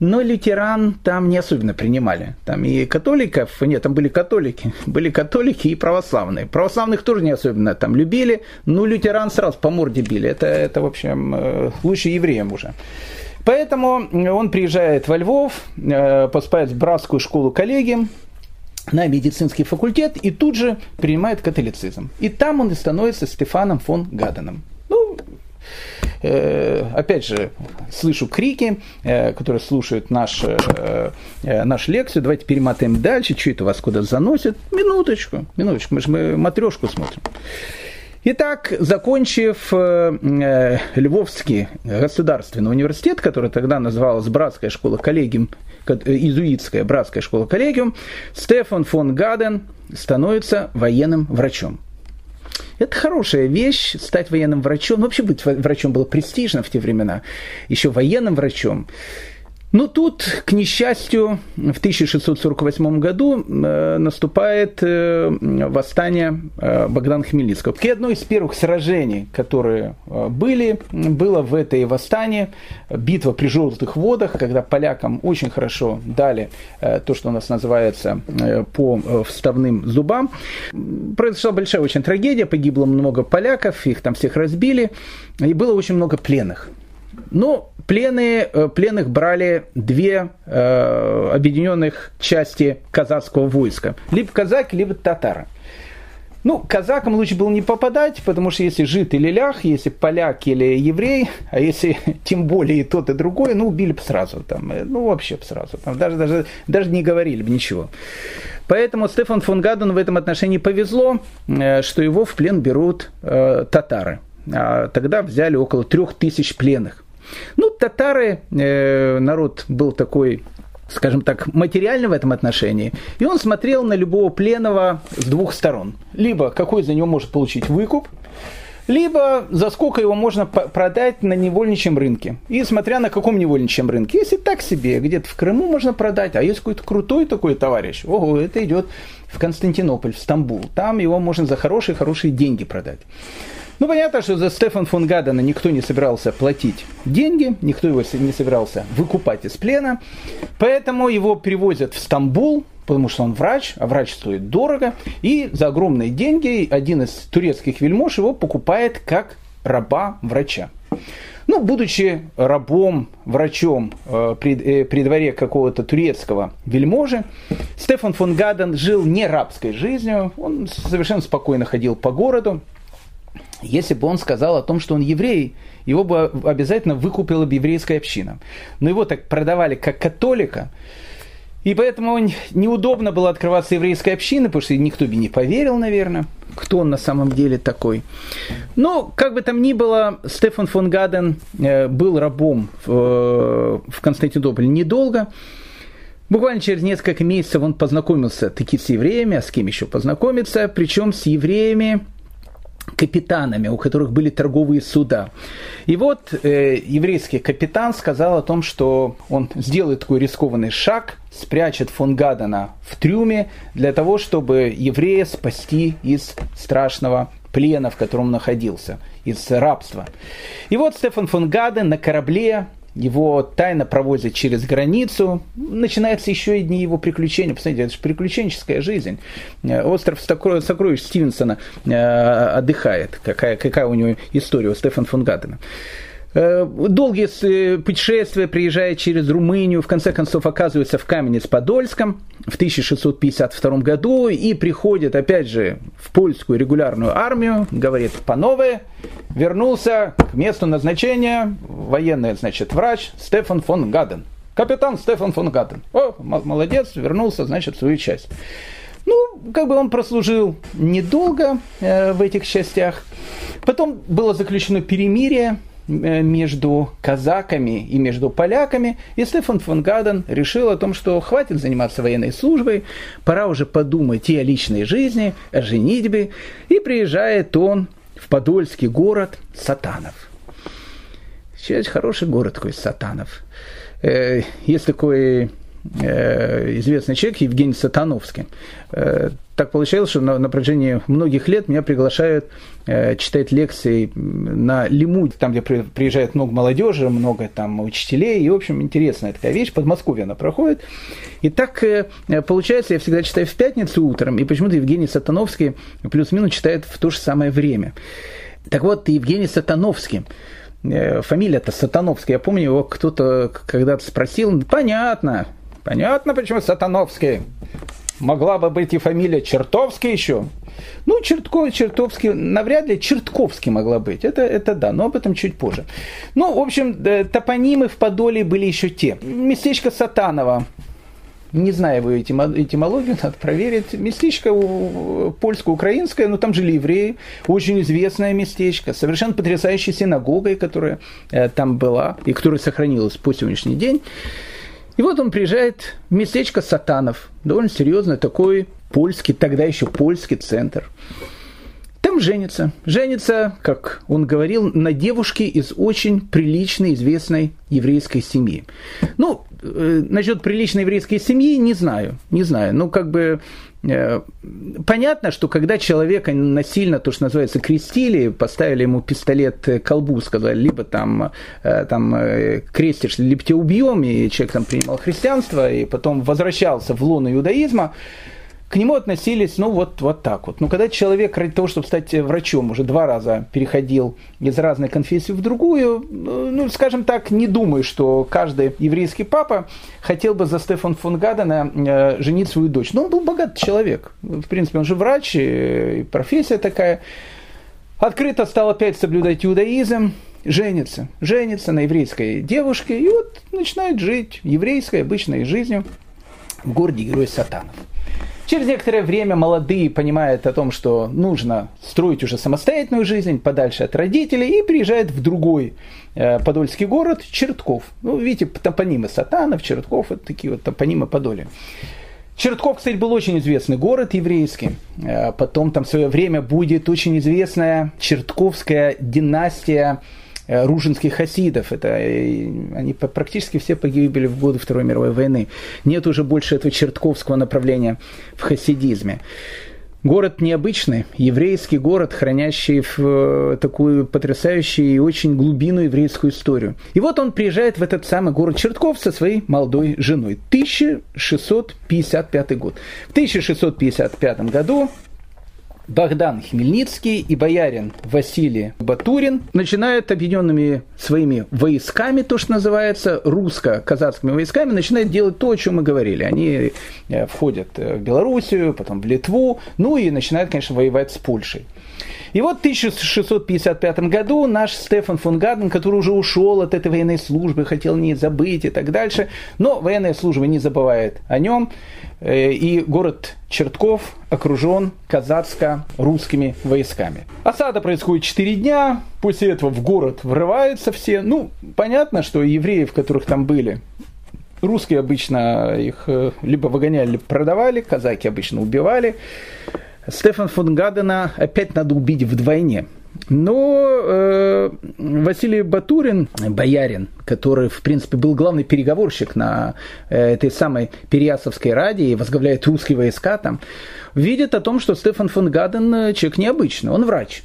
но лютеран там не особенно принимали. Там и католиков, нет, там были католики, <laughs> были католики и православные. Православных тоже не особенно там любили, но лютеран сразу по морде били. Это, это в общем, э, лучше евреям уже. Поэтому он приезжает во Львов, э, поступает в братскую школу коллеги, на медицинский факультет и тут же принимает католицизм. И там он и становится Стефаном фон Гаденом. Ну, опять же, слышу крики, э, которые слушают наш, э, нашу лекцию. Давайте перемотаем дальше. Что это вас куда заносит? Минуточку, минуточку. Мы же мы матрешку смотрим. Итак, закончив э, Львовский государственный университет, который тогда называлась Братская школа коллегиум, изуитская Братская школа коллегиум, Стефан фон Гаден становится военным врачом. Это хорошая вещь, стать военным врачом. Ну, вообще быть врачом было престижно в те времена. Еще военным врачом. Но тут, к несчастью, в 1648 году э, наступает э, восстание э, Богдана Хмельницкого. И одно из первых сражений, которые были, было в этой восстании битва при Желтых водах, когда полякам очень хорошо дали то, что у нас называется по вставным зубам. Произошла большая очень трагедия, погибло много поляков, их там всех разбили, и было очень много пленных. Но плены, э, пленных брали две э, объединенных части казацкого войска. Либо казаки, либо татары. Ну, казакам лучше было не попадать, потому что если жид или лях, если поляк или еврей, а если <laughs> тем более и тот, и другой, ну, убили бы сразу. Там, э, ну, вообще бы сразу. Там, даже, даже, даже не говорили бы ничего. Поэтому Стефан фон Гаден в этом отношении повезло, э, что его в плен берут э, татары. А тогда взяли около трех тысяч пленных. Ну, татары, э, народ был такой скажем так, материальный в этом отношении. И он смотрел на любого пленного с двух сторон. Либо какой за него может получить выкуп, либо за сколько его можно продать на невольничьем рынке. И смотря на каком невольничьем рынке. Если так себе, где-то в Крыму можно продать, а есть какой-то крутой такой товарищ, ого, это идет в Константинополь, в Стамбул. Там его можно за хорошие-хорошие деньги продать. Ну, понятно, что за Стефан фон Гадена никто не собирался платить деньги, никто его не собирался выкупать из плена, поэтому его привозят в Стамбул, потому что он врач, а врач стоит дорого, и за огромные деньги один из турецких вельмож его покупает как раба врача. Ну, будучи рабом, врачом э, при, э, при дворе какого-то турецкого вельможи, Стефан фон Гаден жил не рабской жизнью, он совершенно спокойно ходил по городу, если бы он сказал о том, что он еврей, его бы обязательно выкупила бы еврейская община. Но его так продавали как католика, и поэтому неудобно было открываться еврейской общины, потому что никто бы не поверил, наверное, кто он на самом деле такой. Но, как бы там ни было, Стефан фон Гаден э, был рабом в, в Константинополе недолго. Буквально через несколько месяцев он познакомился таки с евреями, а с кем еще познакомиться, причем с евреями, капитанами, у которых были торговые суда. И вот э, еврейский капитан сказал о том, что он сделает такой рискованный шаг, спрячет фон Гадена в трюме для того, чтобы еврея спасти из страшного плена, в котором он находился, из рабства. И вот Стефан фон Гаден на корабле его тайно провозят через границу, начинаются еще одни его приключения. Посмотрите, это же приключенческая жизнь. Э, остров сокровищ Стивенсона э, отдыхает. Какая, какая у него история у Стефана фон. Э, долгие э, путешествия, приезжая через Румынию, в конце концов оказывается в Каменец-Подольском в 1652 году и приходит опять же в польскую регулярную армию, говорит по новой, вернулся к месту назначения, военный, значит, врач Стефан фон Гаден. Капитан Стефан фон Гаден. О, молодец, вернулся, значит, в свою часть. Ну, как бы он прослужил недолго э, в этих частях. Потом было заключено перемирие между казаками и между поляками, и Стефан фон Гаден решил о том, что хватит заниматься военной службой, пора уже подумать и о личной жизни, о женитьбе, и приезжает он в подольский город Сатанов. Сейчас хороший город такой Сатанов. Э, есть такой э, известный человек Евгений Сатановский так получилось, что на, на протяжении многих лет меня приглашают э, читать лекции на Лиму, там, где при, приезжает много молодежи, много там учителей, и, в общем, интересная такая вещь, в Подмосковье она проходит. И так э, получается, я всегда читаю в пятницу утром, и почему-то Евгений Сатановский плюс-минус читает в то же самое время. Так вот, Евгений Сатановский, э, фамилия-то Сатановский, я помню, его кто-то когда-то спросил, понятно, понятно, почему Сатановский могла бы быть и фамилия Чертовский еще. Ну, Чертко, Чертовский, навряд ли Чертковский могла быть. Это, это да, но об этом чуть позже. Ну, в общем, э, топонимы в Подоле были еще те. Местечко Сатанова. Не знаю его этимологию, надо проверить. Местечко польско-украинское, но там жили евреи. Очень известное местечко. Совершенно потрясающей синагогой, которая э, там была и которая сохранилась по сегодняшний день. И вот он приезжает в местечко Сатанов, довольно серьезный такой польский, тогда еще польский центр. Там женится. Женится, как он говорил, на девушке из очень приличной, известной еврейской семьи. Ну, э, насчет приличной еврейской семьи не знаю, не знаю. Ну, как бы понятно, что когда человека насильно, то, что называется, крестили, поставили ему пистолет к колбу, сказали, либо там, э, там э, крестишь, либо тебя убьем, и человек там принимал христианство, и потом возвращался в лоно иудаизма, к нему относились, ну, вот, вот так вот. Но когда человек ради того, чтобы стать врачом, уже два раза переходил из разной конфессии в другую, ну, скажем так, не думаю, что каждый еврейский папа хотел бы за Стефан фон Гадена э, женить свою дочь. Но он был богатый человек. В принципе, он же врач, и профессия такая. Открыто стал опять соблюдать иудаизм, женится, женится на еврейской девушке, и вот начинает жить еврейской обычной жизнью в городе Герой Сатанов. Через некоторое время молодые понимают о том, что нужно строить уже самостоятельную жизнь, подальше от родителей, и приезжают в другой э, подольский город Чертков. Ну, видите, топонимы Сатанов, Чертков, это такие вот топонимы Подоли. Чертков, кстати, был очень известный город еврейский. Э, потом там в свое время будет очень известная Чертковская династия ружинских хасидов. Это, э, они практически все погибли в годы Второй мировой войны. Нет уже больше этого чертковского направления в хасидизме. Город необычный, еврейский город, хранящий в э, такую потрясающую и очень глубинную еврейскую историю. И вот он приезжает в этот самый город Чертков со своей молодой женой. 1655 год. В 1655 году Богдан Хмельницкий и боярин Василий Батурин начинают объединенными своими войсками, то, что называется, русско-казацкими войсками, начинают делать то, о чем мы говорили. Они э, входят э, в Белоруссию, потом в Литву, ну и начинают, конечно, воевать с Польшей. И вот в 1655 году наш Стефан фон Гаден, который уже ушел от этой военной службы, хотел не забыть и так дальше, но военная служба не забывает о нем, э, и город Чертков окружен казацко-русскими войсками. Осада происходит 4 дня, после этого в город врываются все. Ну, понятно, что евреев, которых там были, Русские обычно их либо выгоняли, либо продавали, казаки обычно убивали. Стефан фон Гадена опять надо убить вдвойне. Но э, Василий Батурин, боярин, который, в принципе, был главный переговорщик на э, этой самой Переясовской раде и возглавляет русские войска там, видит о том, что Стефан фон Гаден э, человек необычный, он врач.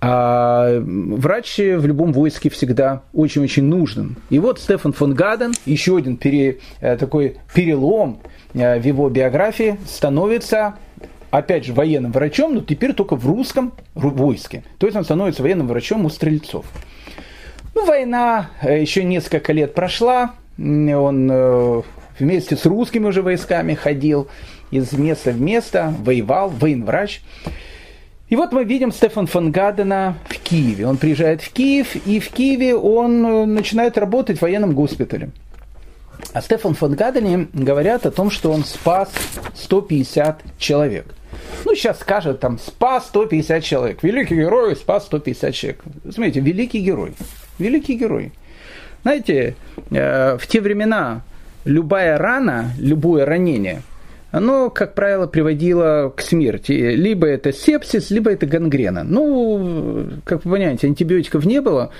А врач в любом войске всегда очень-очень нужен. И вот Стефан фон Гаден, еще один пере, э, такой перелом э, в его биографии, становится опять же, военным врачом, но теперь только в русском войске. То есть он становится военным врачом у стрельцов. Ну, война э, еще несколько лет прошла, он э, вместе с русскими уже войсками ходил из места в место, воевал, военврач. И вот мы видим Стефан фон Гадена в Киеве. Он приезжает в Киев, и в Киеве он э, начинает работать в военном госпитале. А Стефан фон Гадене говорят о том, что он спас 150 человек – ну, сейчас скажет, там, спас 150 человек. Великий герой спас 150 человек. Смотрите, великий герой. Великий герой. Знаете, э, в те времена любая рана, любое ранение, оно, как правило, приводило к смерти. Либо это сепсис, либо это гангрена. Ну, как вы понимаете, антибиотиков не было,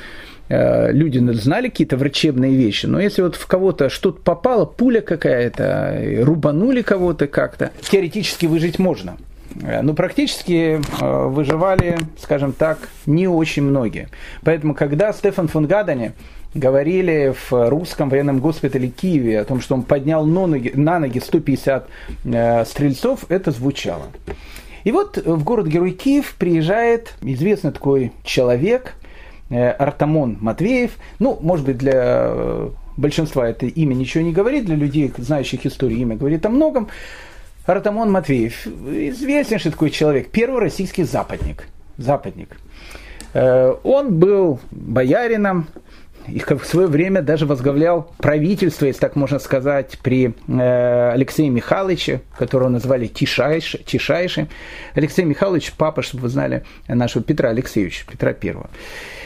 э, люди знали какие-то врачебные вещи, но если вот в кого-то что-то попало, пуля какая-то, рубанули кого-то как-то, теоретически выжить можно – ну, практически э, выживали, скажем так, не очень многие. Поэтому, когда Стефан фон Гадане говорили в русском военном госпитале Киеве о том, что он поднял на ноги, на ноги 150 э, стрельцов, это звучало. И вот в город-герой Киев приезжает известный такой человек, Артамон Матвеев. Ну, может быть, для большинства это имя ничего не говорит, для людей, знающих историю, имя говорит о многом. Артамон Матвеев, известнейший такой человек, первый российский западник. западник. Э, он был боярином, и в свое время даже возглавлял правительство, если так можно сказать, при э, Алексее Михайловиче, которого называли Тишайши. Тишайши. Алексей Михайлович, папа, чтобы вы знали, нашего Петра Алексеевича, Петра Первого.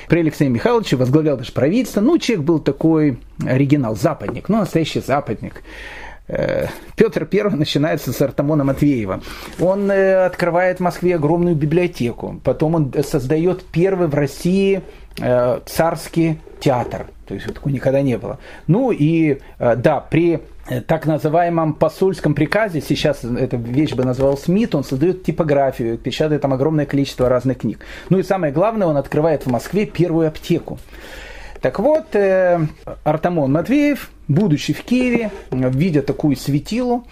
При Алексее Михайловиче возглавлял даже правительство. Ну, человек был такой оригинал, западник, ну, настоящий западник. Э, Петр I начинается с Артамона Матвеева. Он э, открывает в Москве огромную библиотеку. Потом он создает первый в России э, царский театр. То есть такого никогда не было. Ну и да, при так называемом посольском приказе, сейчас эта вещь бы назвал СМИТ, он создает типографию, печатает там огромное количество разных книг. Ну и самое главное, он открывает в Москве первую аптеку. Так вот, э, Артамон Матвеев, будучи в Киеве, видя такую светилу,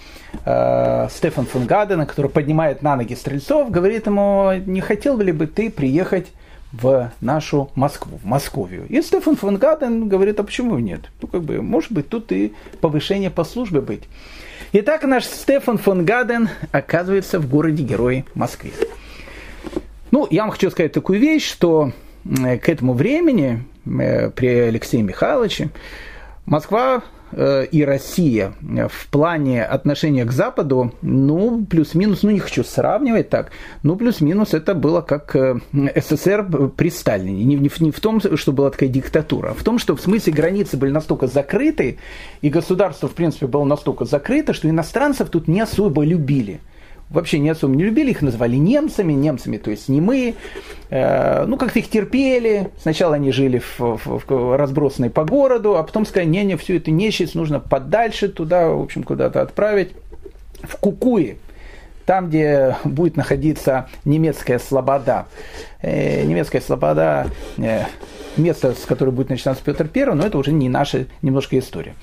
э, Стефан фон Гадена, который поднимает на ноги стрельцов, говорит ему, не хотел ли бы ты приехать в нашу Москву, в Московию. И Стефан фон Гаден говорит, а почему нет? Ну, как бы, может быть, тут и повышение по службе быть. Итак, наш Стефан фон Гаден оказывается в городе-герой Москве. Ну, я вам хочу сказать такую вещь, что к этому времени при Алексее Михайловиче, Москва э, и Россия в плане отношения к Западу, ну, плюс-минус, ну, не хочу сравнивать так, ну, плюс-минус это было как э, СССР при Сталине. Не, не, не в том, что была такая диктатура, а в том, что в смысле границы были настолько закрыты, и государство, в принципе, было настолько закрыто, что иностранцев тут не особо любили – вообще не особо не любили, их называли немцами, немцами, то есть немые, э, ну как-то их терпели, сначала они жили в, в, в разбросанные по городу, а потом сказали, не-не, все это нечисть, нужно подальше туда, в общем, куда-то отправить, в Кукуи, там, где будет находиться немецкая слобода. Э, немецкая слобода, э, место, с которого будет начинаться Петр I, но это уже не наша немножко история.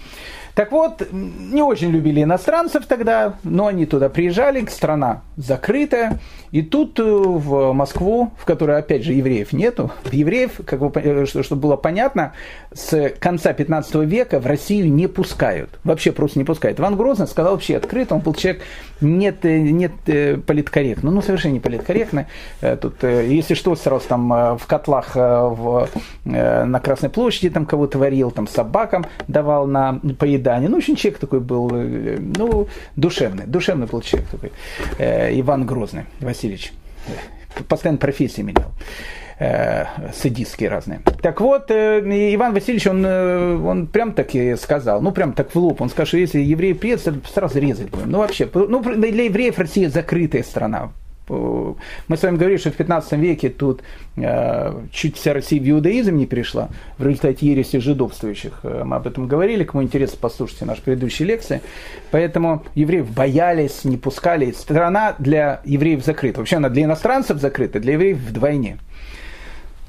Так вот, не очень любили иностранцев тогда, но они туда приезжали, страна закрытая, и тут э, в Москву, в которой, опять же, евреев нету, евреев, как бы, э, чтобы было понятно, с конца 15 века в Россию не пускают, вообще просто не пускают. Иван Грозный сказал вообще открыто, он был человек нет, э, нет политкорректно, ну, совершенно не политкорректно. Тут, если что, сразу там в котлах в, на Красной площади там кого-то варил, там собакам давал на поедание свидание. Ну, очень человек такой был, э, ну, душевный, душевный был человек такой. Э, Иван Грозный, Васильевич. Постоянно профессии менял. э, садистские разные. Так вот, Иван Васильевич, он, он прям так и сказал, ну прям так в лоб, он сказал, что если евреи приедут, сразу резать будем. Ну вообще, ну для евреев Россия закрытая страна, мы с вами говорили, что в 15 веке тут э, чуть вся Россия в иудаизм не перешла в результате ереси жидовствующих. Э, мы об этом говорили, кому интересно, послушайте наши предыдущие лекции. Поэтому евреев боялись, не пускали. Страна для евреев закрыта. Вообще она для иностранцев закрыта, для евреев вдвойне.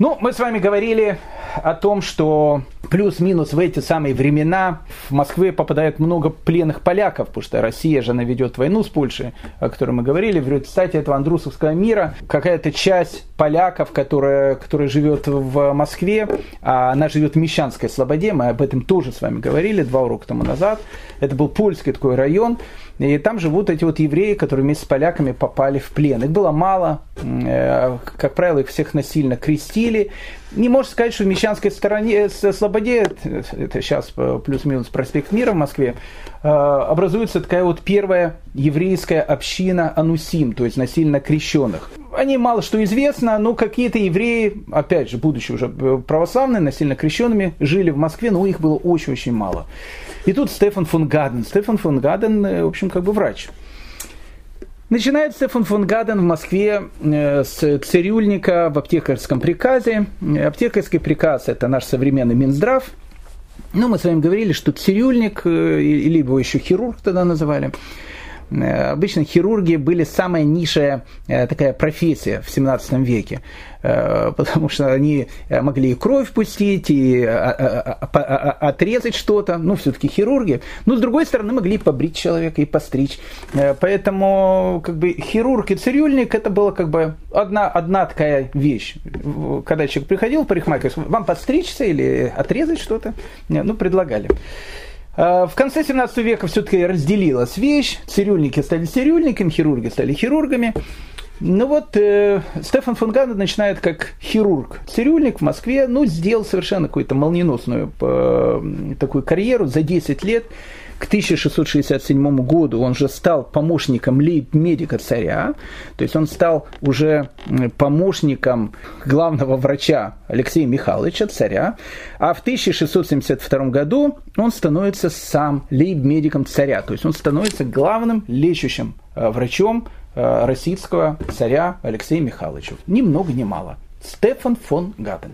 Ну, мы с вами говорили о том, что плюс-минус в эти самые времена в Москве попадает много пленных поляков, потому что Россия же она ведет войну с Польшей, о которой мы говорили. В результате этого Андрусовского мира какая-то часть поляков, которая, которая живет в Москве, а она живет в Мещанской Слободе, мы об этом тоже с вами говорили два урока тому назад. Это был польский такой район, и там живут эти вот евреи, которые вместе с поляками попали в плен. Их было мало, э, как правило, их всех насильно крестили. Не можно сказать, что в Мещанской стороне, э, Слободе, это сейчас э, плюс-минус проспект Мира в Москве, образуется такая вот первая еврейская община Анусим, то есть насильно крещенных. Они мало что известно, но какие-то евреи, опять же, будучи уже православными, насильно крещенными, жили в Москве, но их было очень-очень мало. И тут Стефан фон Гаден. Стефан фон Гаден, э, в общем, как бы врач. Начинает Стефан фон Гаден в Москве э, с цирюльника в аптекарском приказе. Аптекарский приказ – это наш современный Минздрав. Ну, мы с вами говорили, что цирюльник, э, или его еще хирург тогда называли – Э, обычно хирурги были самая низшая э, такая профессия в 17 веке, э, потому что они могли и кровь пустить, и отрезать что-то, ну, все-таки хирурги. Но, с другой стороны, могли побрить человека, и постричь. Поэтому, как бы, хирург и цирюльник, это была, как бы, одна, одна такая вещь. Когда человек приходил в парикмахерскую, вам подстричься или отрезать что-то, ну, предлагали. А, в конце 17 века все-таки разделилась вещь. Цирюльники стали цирюльниками, хирурги стали хирургами. Ну вот, э, Стефан фон Ганна начинает как хирург, цирюльник в Москве, ну, сделал совершенно какую-то молниеносную э, такую карьеру за 10 лет. К 1667 году он же стал помощником лейб-медика царя, то есть он стал уже помощником главного врача Алексея Михайловича, царя, а в 1672 году он становится сам лейб-медиком царя, то есть он становится главным лечащим э, врачом э, российского царя Алексея Михайловича. Ни много ни мало. Стефан фон Гаден.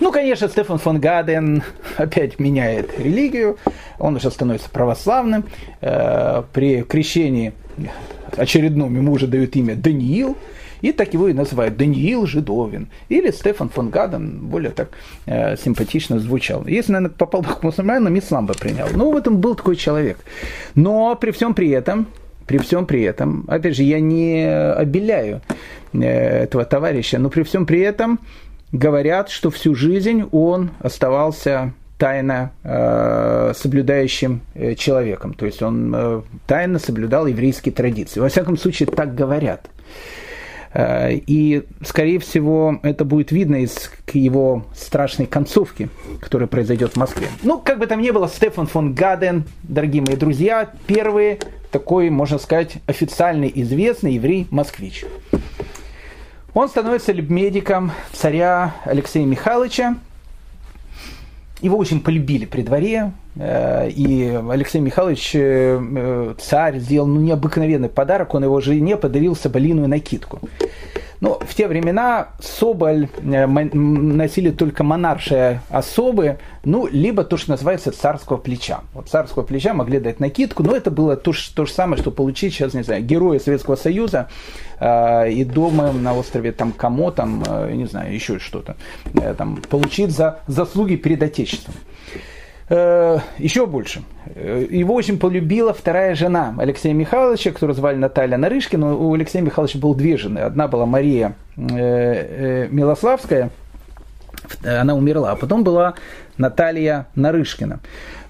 Ну, конечно, Стефан фон Гаден опять меняет религию, он уже становится православным. Э, при крещении очередном ему уже дают имя Даниил, и так его и называют Даниил Жидовин. Или Стефан фон Гаден, более так э, симпатично звучал. Если, наверное, попал бы к мусульманам, ислам бы принял. Ну, в этом был такой человек. Но при всем при этом, при всем при этом, опять же, я не обеляю э, этого товарища, но при всем при этом говорят, что всю жизнь он оставался тайно э, соблюдающим э, человеком. То есть он э, тайно соблюдал еврейские традиции. Во всяком случае, так говорят. Э, и, скорее всего, это будет видно из его страшной концовки, которая произойдет в Москве. Ну, как бы там ни было, Стефан фон Гаден, дорогие мои друзья, первый такой, можно сказать, официальный известный еврей-москвич. Он становится медиком царя Алексея Михайловича. Его очень полюбили при дворе, э, и Алексей Михайлович, э, царь, сделал ну, необыкновенный подарок, он его жене подарил соболиную накидку. Ну, в те времена соболь э, носили только монаршие особы, ну, либо то, что называется царского плеча. Вот царского плеча могли дать накидку, но это было то, то же самое, что получить сейчас, не знаю, героя Советского Союза э, и дома на острове там Камо, там, э, не знаю, еще что-то, э, там, получить за заслуги перед Отечеством. Э, еще больше. Э, его очень полюбила вторая жена Алексея Михайловича, которую звали Наталья Нарышкина. У Алексея Михайловича было две жены. Одна была Мария э, Милославская, она умерла, а потом была Наталья Нарышкина.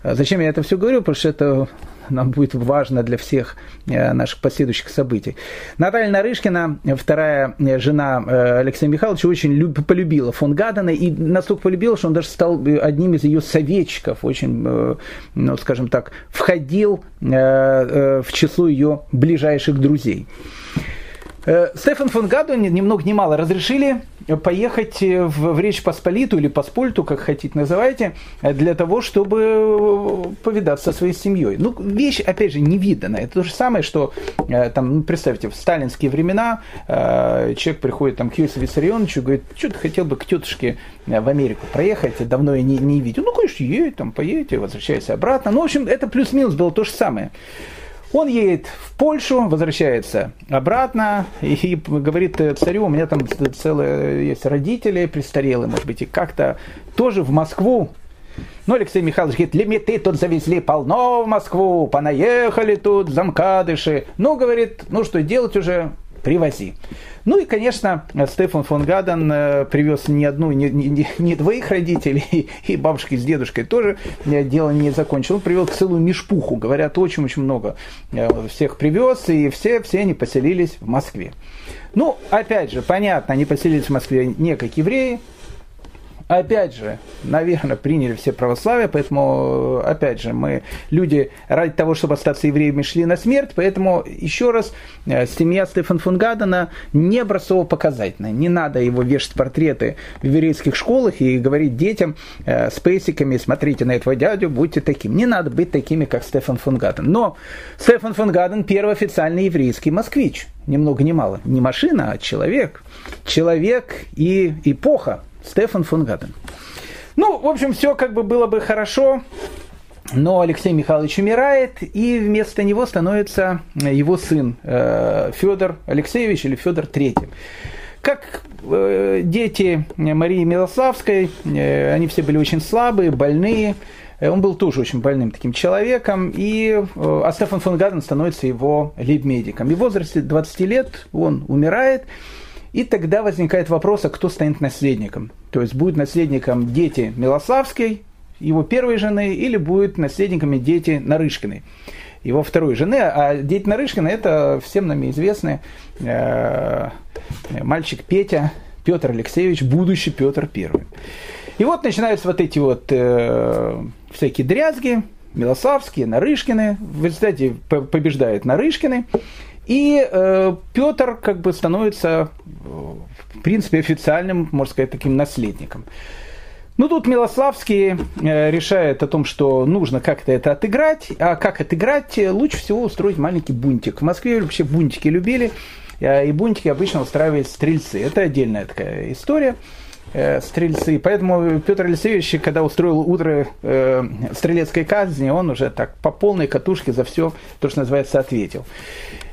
Зачем я это все говорю? Потому что это нам будет важно для всех э, наших последующих событий. Наталья Нарышкина, вторая э, жена э, Алексея Михайловича, очень люб, полюбила фон Гадена и настолько полюбила, что он даже стал одним из ее советчиков, очень, ну, скажем так, входил в число ее ближайших друзей. Э, Стефан фон Гаду ни много ни мало разрешили поехать в, в Речь Посполиту или Поспольту, как хотите называйте, для того, чтобы повидаться со своей семьей. Ну, вещь, опять же, невиданная. Это то же самое, что, э, там, ну, представьте, в сталинские времена э, человек приходит там, к Иосифу Виссарионовичу и говорит, что ты хотел бы к тетушке в Америку проехать, давно я не, не видел. Ну, конечно, едет, там, поедете, возвращайся обратно. Ну, в общем, это плюс-минус было то же самое. Он едет в Польшу, возвращается обратно и говорит царю, у меня там целые есть родители престарелые, может быть, и как-то тоже в Москву. Ну, Алексей Михайлович говорит, лимиты тут завезли полно в Москву, понаехали тут замкадыши. Ну, говорит, ну что делать уже, привози. Ну и, конечно, Стефан фон Гаден э, привез не одну, не, не, не двоих родителей, <laughs> и бабушки с дедушкой тоже э, дело не закончил. Он привел целую мешпуху, говорят, очень-очень много э, всех привез, и все, все они поселились в Москве. Ну, опять же, понятно, они поселились в Москве не как евреи, опять же, наверное, приняли все православие, поэтому, опять же, мы люди ради того, чтобы остаться евреями, шли на смерть, поэтому, еще раз, э, семья Стефан фон Гадена не образцово-показательная. Не надо его вешать портреты в еврейских школах и говорить детям э, с пейсиками, смотрите на этого дядю, будьте таким. Не надо быть такими, как Стефан фон Гаден. Но Стефан фон Гаден первый официальный еврейский москвич. Ни много ни мало. Не машина, а человек. Человек и эпоха. Стефан фон Гаден. Ну, в общем, все как бы было бы хорошо, но Алексей Михайлович умирает, и вместо него становится его сын э, Федор Алексеевич или Федор III. Как э, дети Марии Милославской, э, они все были очень слабые, больные. Он был тоже очень больным таким человеком, и а Стефан фон Гаден становится его лейб-медиком. И в возрасте 20 лет он умирает, и тогда возникает вопрос, а кто станет наследником? То есть будет наследником дети Милославской, его первой жены, или будет наследниками дети Нарышкиной, его второй жены. А дети Нарышкина это всем нами известный э, мальчик Петя, Петр Алексеевич, будущий Петр Первый. И вот начинаются вот эти вот э, всякие дрязги, Милославские, Нарышкины. В результате побеждает Нарышкины. И э, Петр как бы становится, в принципе, официальным, можно сказать, таким наследником. Ну, тут Милославский э, решает о том, что нужно как-то это отыграть. А как отыграть? Лучше всего устроить маленький бунтик. В Москве вообще бунтики любили, э, и бунтики обычно устраивают стрельцы. Это отдельная такая история э, стрельцы. Поэтому Петр Алексеевич, когда устроил утро э, стрелецкой казни, он уже так по полной катушке за все, то, что называется, ответил.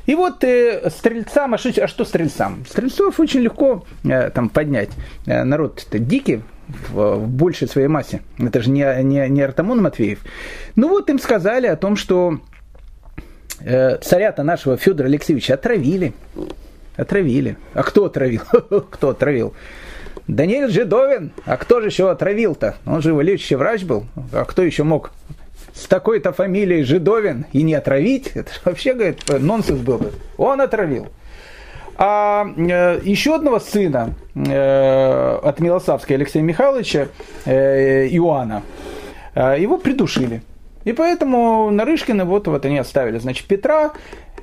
И вот э, стрельцам, а что, а что стрельцам? Стрельцов очень легко э, там поднять. Э, народ-то дикий, в, в большей своей массе. Это же не, не, не Артамон Матвеев. Ну вот им сказали о том, что э, царя-то нашего Федора Алексеевича отравили. Отравили. А кто отравил? <laughs> кто отравил? Даниил Жидовин. А кто же еще отравил-то? Он же его лечащий врач был. А кто еще мог с такой-то фамилией Жидовин и не отравить, это вообще, говорит, нонсенс был бы. Он отравил. А э, еще одного сына э, от Милосавской Алексея Михайловича, э, Иоанна, э, его придушили. И поэтому Нарышкина вот, вот они оставили, значит, Петра,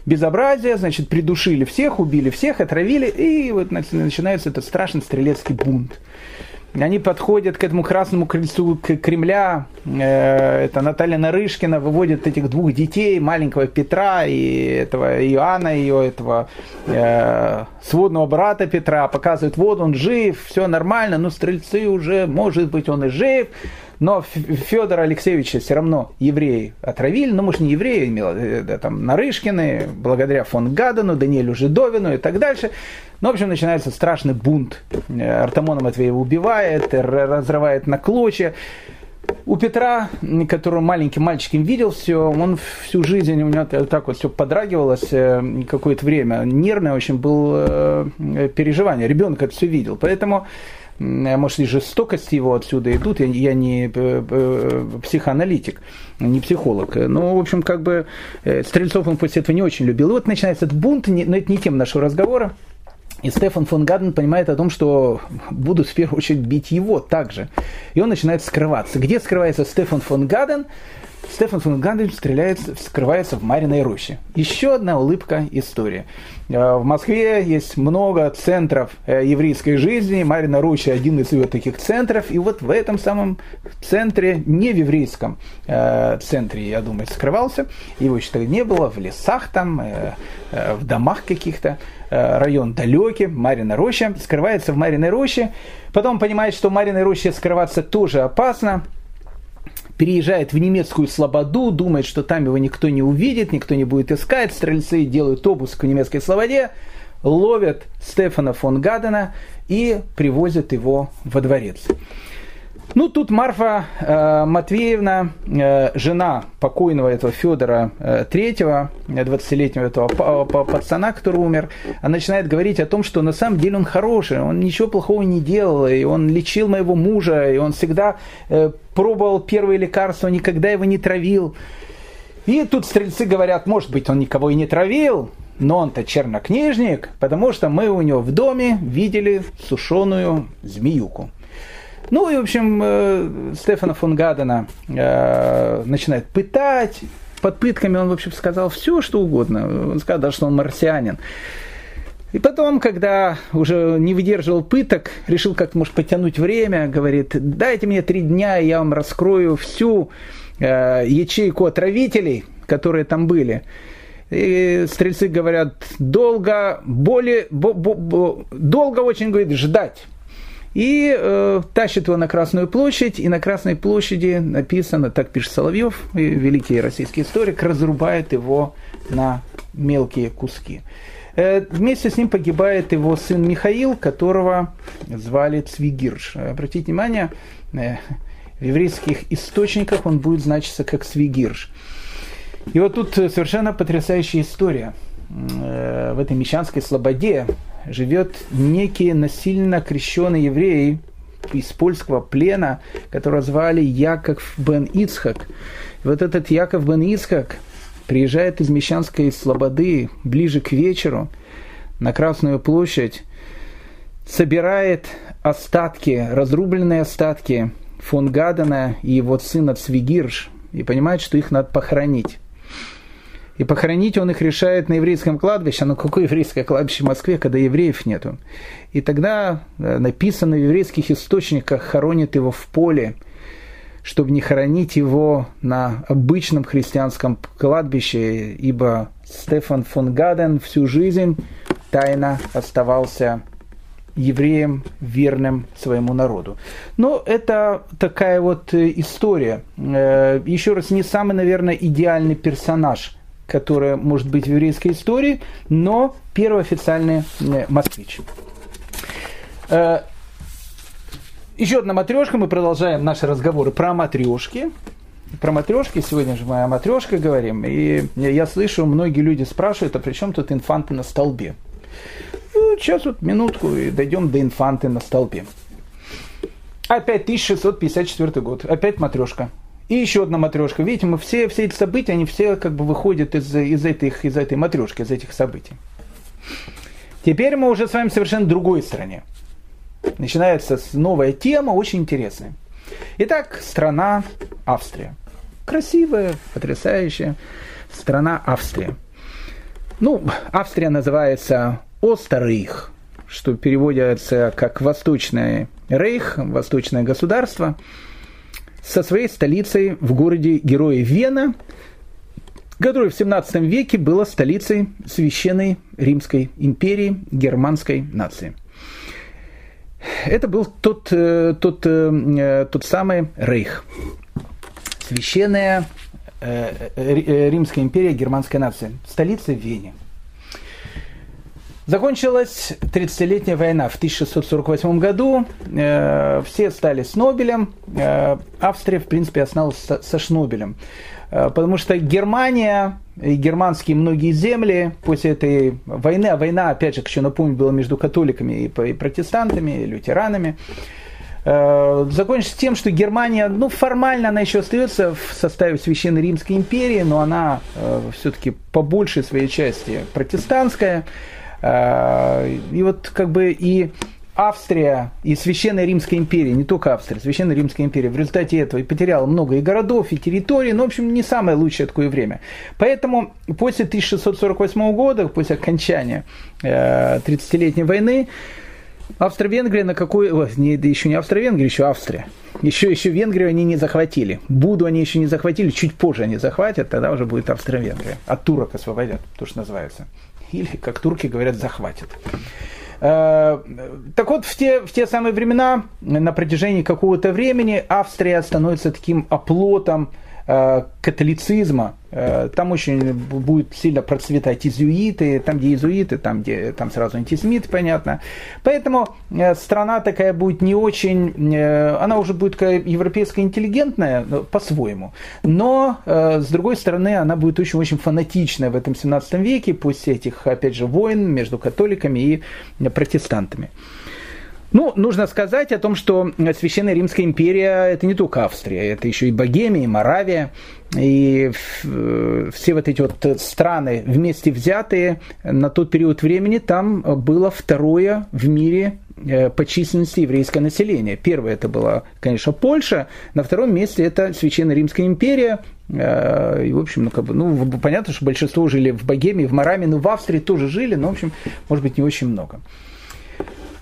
безобразие, значит, придушили всех, убили всех, отравили, и вот начинается этот страшный стрелецкий бунт они подходят к этому красному крыльцу Кремля, э, это Наталья Нарышкина выводит этих двух детей, маленького Петра и этого Иоанна, ее этого э, сводного брата Петра, показывают, вот он жив, все нормально, но стрельцы уже, может быть, он и жив, но Федора Алексеевича все равно евреи отравили, ну, может, не евреи, да, там, Нарышкины, благодаря фон Гадену, Даниэлю Жидовину и так дальше. Ну, в общем, начинается страшный бунт. Артамона Матвеева убивает, разрывает на клочья. У Петра, который маленьким мальчиком видел все, он всю жизнь, у него так вот все подрагивалось э, какое-то время, нервное очень было э, переживание, ребенок это все видел. Поэтому может, и жестокости его отсюда идут. Я, я не э, э, психоаналитик, не психолог. Но, в общем, как бы э, Стрельцов он после этого не очень любил. И вот начинается этот бунт, но это не тема нашего разговора. И Стефан фон Гаден понимает о том, что будут в первую очередь бить его также. И он начинает скрываться. Где скрывается Стефан фон Гаден? Стефан фон Ганден стреляет, скрывается в Мариной роще. Еще одна улыбка истории. Э, в Москве есть много центров э, еврейской жизни. Марина Роща один из ее таких центров. И вот в этом самом центре, не в еврейском э, центре, я думаю, скрывался. Его еще не было. В лесах там, в домах каких-то. Район далекий, Марина Роща. Скрывается в Мариной роще. Потом понимает, что в Мариной роще скрываться тоже опасно переезжает в немецкую Слободу, думает, что там его никто не увидит, никто не будет искать. Стрельцы делают обыск в немецкой Слободе, ловят Стефана фон Гадена и привозят его во дворец. Ну, тут Марфа э, Матвеевна, э, жена покойного этого Федора э, Третьего, 20-летнего этого пацана, который умер, она начинает говорить о том, что на самом деле он хороший, он ничего плохого не делал, и он лечил моего мужа, и он всегда э, пробовал первые лекарства, никогда его не травил. И тут стрельцы говорят, может быть, он никого и не травил, но он-то чернокнижник, потому что мы у него в доме видели сушеную змеюку. Ну и, в общем, э, Стефана фон Гадена э, начинает пытать. Под пытками он, в общем, сказал все, что угодно. Он сказал что он марсианин. И потом, когда уже не выдерживал пыток, решил как может потянуть время, говорит, дайте мне три дня, и я вам раскрою всю э, ячейку отравителей, которые там были. И стрельцы говорят, долго, более, бо, бо, бо, долго очень, говорит, ждать. И э, тащит его на Красную площадь, и на Красной площади написано, так пишет Соловьев, великий российский историк, разрубает его на мелкие куски. Э, вместе с ним погибает его сын Михаил, которого звали Цвигирш. Обратите внимание, э, в еврейских источниках он будет значиться как Цвигирш. И вот тут совершенно потрясающая история. Э, в этой мещанской слободе живет некий насильно крещенный еврей из польского плена, которого звали Яков бен Ицхак. Вот этот Яков бен Ицхак приезжает из Мещанской Слободы ближе к вечеру на Красную площадь, собирает остатки, разрубленные остатки фон Гадена и его сына Цвигирш, и понимает, что их надо похоронить. И похоронить он их решает на еврейском кладбище. Ну какое еврейское кладбище в Москве, когда евреев нету? И тогда э, написано в еврейских источниках, хоронит его в поле, чтобы не хоронить его на обычном христианском кладбище, ибо Стефан фон Гаден всю жизнь тайно оставался евреем, верным своему народу. Но это такая вот э, история. Э, еще раз, не самый, наверное, идеальный персонаж – которая может быть в еврейской истории, но первый официальный э, москвич. Э, еще одна матрешка, мы продолжаем наши разговоры про матрешки. Про матрешки, сегодня же мы о матрешках говорим, и я слышу, многие люди спрашивают, а при чем тут инфанты на столбе? Ну, сейчас вот минутку и дойдем до инфанты на столбе. Опять 1654 год, опять матрешка. И еще одна матрешка. Видите, мы все, все эти события, они все как бы выходят из, из, этих, из этой матрешки, из этих событий. Теперь мы уже с вами совершенно другой стране. Начинается новая тема, очень интересная. Итак, страна Австрия. Красивая, потрясающая страна Австрия. Ну, Австрия называется Остеррейх, что переводится как Восточный Рейх, Восточное государство – со своей столицей в городе Героя Вена, которое в 17 веке было столицей Священной Римской империи германской нации. Это был тот, э, тот, э, тот самый Рейх. Священная э, Римская империя германской нации. Столица Вене. Закончилась 30-летняя война в 1648 году. Э, все стали с Нобелем. Э, Австрия, в принципе, осталась со, Шнобелем. Э, потому что Германия и германские многие земли после этой войны, а война, опять же, хочу напомнить, была между католиками и протестантами, и лютеранами, закончится тем, что Германия, ну, формально она еще остается в составе Священной Римской империи, но она все-таки по большей своей части протестантская. А, и вот как бы и Австрия и Священная Римская империя, не только Австрия, Священная Римская империя в результате этого и потеряла много и городов, и территорий, но, в общем, не самое лучшее такое время. Поэтому после 1648 года, после окончания э, 30-летней войны, Австро-Венгрия на какой... Не, еще не Австро-Венгрия, еще Австрия. Еще, еще Венгрию они не захватили. Буду они еще не захватили, чуть позже они захватят, тогда уже будет Австро-Венгрия. От турок освободят, то, что называется. Или, как турки говорят, захватят. Э, так вот, в те, в те самые времена, на протяжении какого-то времени, Австрия становится таким оплотом католицизма, э, там очень будет сильно процветать изуиты, там где изуиты, там где там сразу антисемиты, понятно. Поэтому э, страна такая будет не очень, она уже будет европейская интеллигентная по-своему, но с другой стороны она будет очень-очень фанатичная в этом 17 веке после этих, опять же, войн между католиками и протестантами. Ну, нужно сказать о том, что Священная Римская империя – это не только Австрия, это еще и Богемия, и Моравия, и все вот эти вот страны вместе взятые на тот период времени, там было второе в мире э, по численности еврейское население. Первое это была, конечно, Польша, на втором месте это Священная Римская империя, э, и, в общем, ну, как бы, ну, понятно, что большинство жили в Богемии, в Мараме, но в Австрии тоже жили, но, в общем, может быть, не очень много.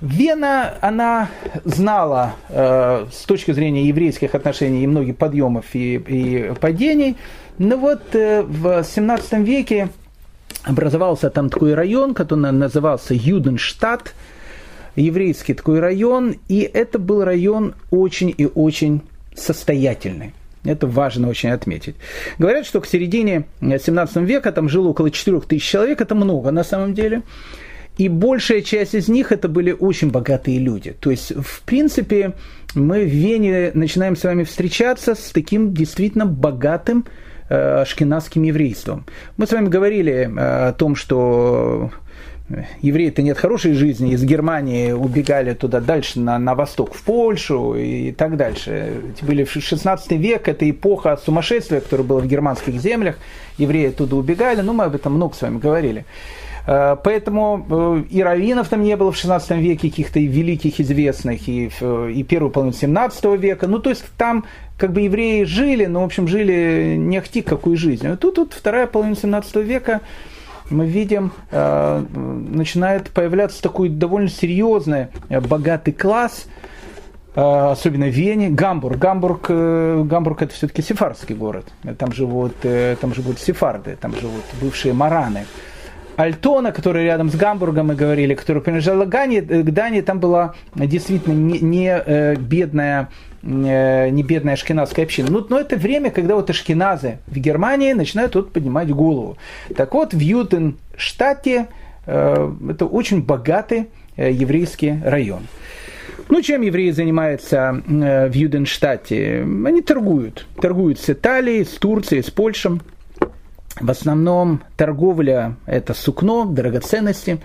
Вена, она знала э, с точки зрения еврейских отношений и многих подъемов и, и падений, но вот э, в 17 веке образовался там такой район, который назывался Юденштадт, еврейский такой район, и это был район очень и очень состоятельный. Это важно очень отметить. Говорят, что к середине 17 века там жило около 4 тысяч человек, это много на самом деле. И большая часть из них это были очень богатые люди. То есть, в принципе, мы в Вене начинаем с вами встречаться с таким действительно богатым э, ашкенадским еврейством. Мы с вами говорили э, о том, что евреи-то нет хорошей жизни, из Германии убегали туда дальше, на, на восток, в Польшу и так дальше. Эти были в 16 век, это эпоха сумасшествия, которая была в германских землях, евреи оттуда убегали, ну мы об этом много с вами говорили. Э, поэтому э, и раввинов там не было в 16 веке, каких-то великих, известных, и, и первую половину 17 века. Ну, то есть там как бы евреи жили, но, в общем, жили не ахти какую жизнь. А тут, тут вторая половина 17 века мы видим, э, начинает появляться такой довольно серьезный, богатый класс, особенно в Вене, Гамбург. Гамбург, Гамбург это все-таки сефардский город. Там живут, там живут сефарды, там живут бывшие мараны. Альтона, который рядом с Гамбургом мы говорили, который принадлежала Гане, э, Дании, там была действительно не, не э, бедная э, не бедная ашкеназская община. Ну, но это время, когда вот ашкеназы в Германии начинают тут поднимать голову. Так вот, в Ютенштате э, это очень богатый э, еврейский район. Ну, чем евреи занимаются э, в Юденштате? Они торгуют. Торгуют с Италией, с Турцией, с Польшей. В основном торговля – это сукно, драгоценности.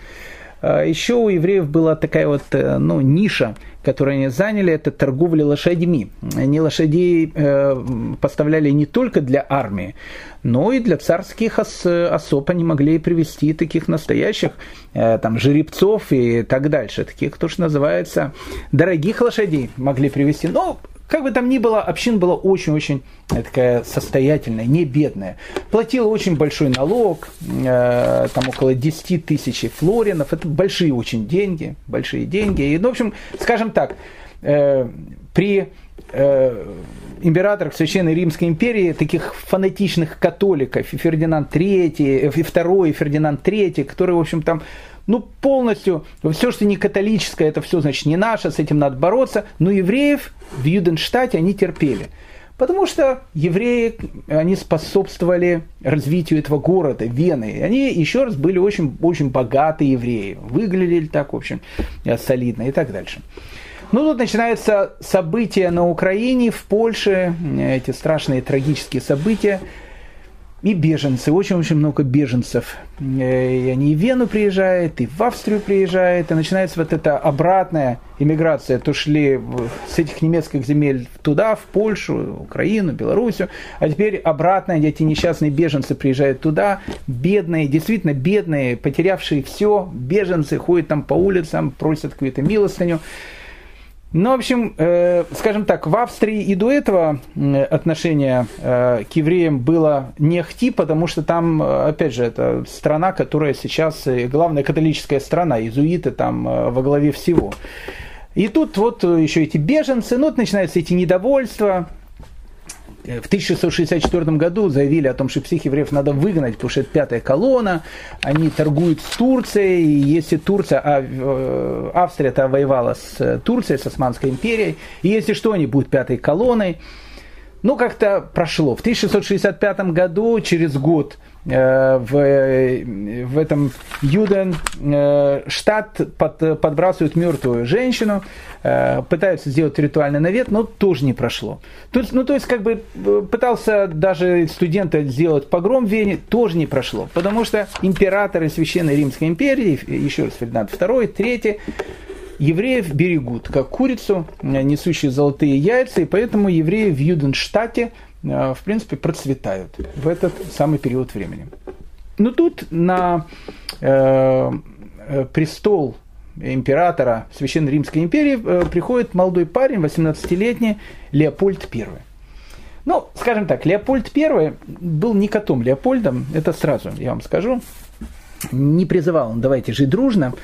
А Еще у евреев была такая вот э, ну, ниша, которую они заняли, это торговля лошадьми. Они лошадей э, поставляли не только для армии, но и для царских ос, особ они могли привести таких настоящих э, там, жеребцов и так дальше. Таких, кто же называется, дорогих лошадей могли привести. Но как бы там ни было, община была очень-очень э, такая состоятельная, не бедная. Платила очень большой налог, э, там около 10 тысяч флоринов. Это большие очень деньги, большие деньги. И, ну, в общем, скажем так, э, при э, императорах Священной Римской империи, таких фанатичных католиков, Фердинанд III, II, и Фердинанд III, которые, в общем, там ну, полностью, все, что не католическое, это все, значит, не наше, с этим надо бороться. Но евреев в Юденштате они терпели. Потому что евреи, они способствовали развитию этого города, Вены. Они, еще раз, были очень, очень богатые евреи. Выглядели так, в общем, солидно и так дальше. Ну, тут начинаются события на Украине, в Польше, эти страшные трагические события. И беженцы, очень-очень много беженцев. Э, и они и в Вену приезжают, и в Австрию приезжают, и начинается вот эта обратная иммиграция. То шли с этих немецких земель туда, в Польшу, Украину, Белоруссию, а теперь обратно эти несчастные беженцы приезжают туда, бедные, действительно бедные, потерявшие все, беженцы ходят там по улицам, просят какую-то милостыню. Ну, в общем, э, скажем так, в Австрии и до этого отношение э, к евреям было не хти, потому что там, э, опять же, это страна, которая сейчас э, главная католическая страна, иезуиты там э, во главе всего. И тут вот еще эти беженцы, ну вот начинаются эти недовольства, в 1664 году заявили о том, что всех евреев надо выгнать, потому что это пятая колонна, они торгуют с Турцией, и если Турция, а э, Австрия-то воевала с Турцией, с Османской империей, и если что, они будут пятой колонной. Ну, как-то прошло. В 1665 году, через год, Э, в, в этом Юден э, штат под, подбрасывают мертвую женщину, э, пытаются сделать ритуальный навет, но тоже не прошло. Есть, ну, то есть, как бы пытался даже студенты сделать погром в Вене, тоже не прошло. Потому что императоры Священной Римской империи, еще раз Фердинанд II, III, евреев берегут, как курицу, несущие золотые яйца, и поэтому евреи в Юденштате – Э, в принципе, процветают в этот самый период времени. Но тут на э, э престол императора Священной Римской империи э, приходит молодой парень, 18-летний Леопольд I. Ну, скажем так, Леопольд I был не котом Леопольдом, это сразу я вам скажу. Не призывал он, давайте жить дружно.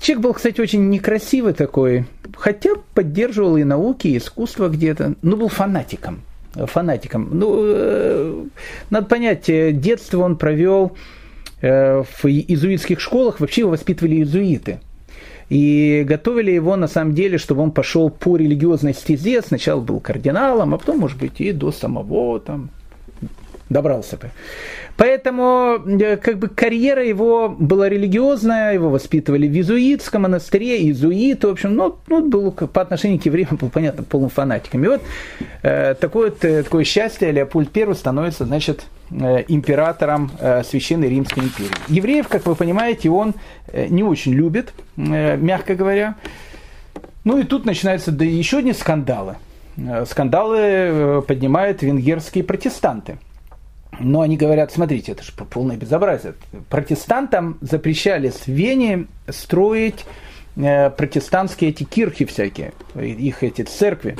Человек был, кстати, очень некрасивый такой, хотя поддерживал и науки, и искусство где-то, но был фанатиком фанатиком. Ну, э, надо понять, э, детство он провел э, в иезуитских школах, вообще его воспитывали иезуиты. И готовили его на самом деле, чтобы он пошел по религиозной стезе. Сначала был кардиналом, а потом, может быть, и до самого там добрался бы. Поэтому э, как бы карьера его была религиозная, его воспитывали в иезуитском монастыре, иезуит, в общем, ну, ну был по отношению к евреям, был, понятно, полным фанатиком. И вот э, такое, э, такое счастье Леопольд I становится, значит, э, императором Священной Римской империи. Евреев, как вы понимаете, он не очень любит, мягко говоря. Ну и тут начинаются да, еще одни скандалы. Скандалы поднимают венгерские протестанты – но они говорят, смотрите, это же полное безобразие. Протестантам запрещали в Вене строить э, протестантские эти кирхи всякие, их эти церкви.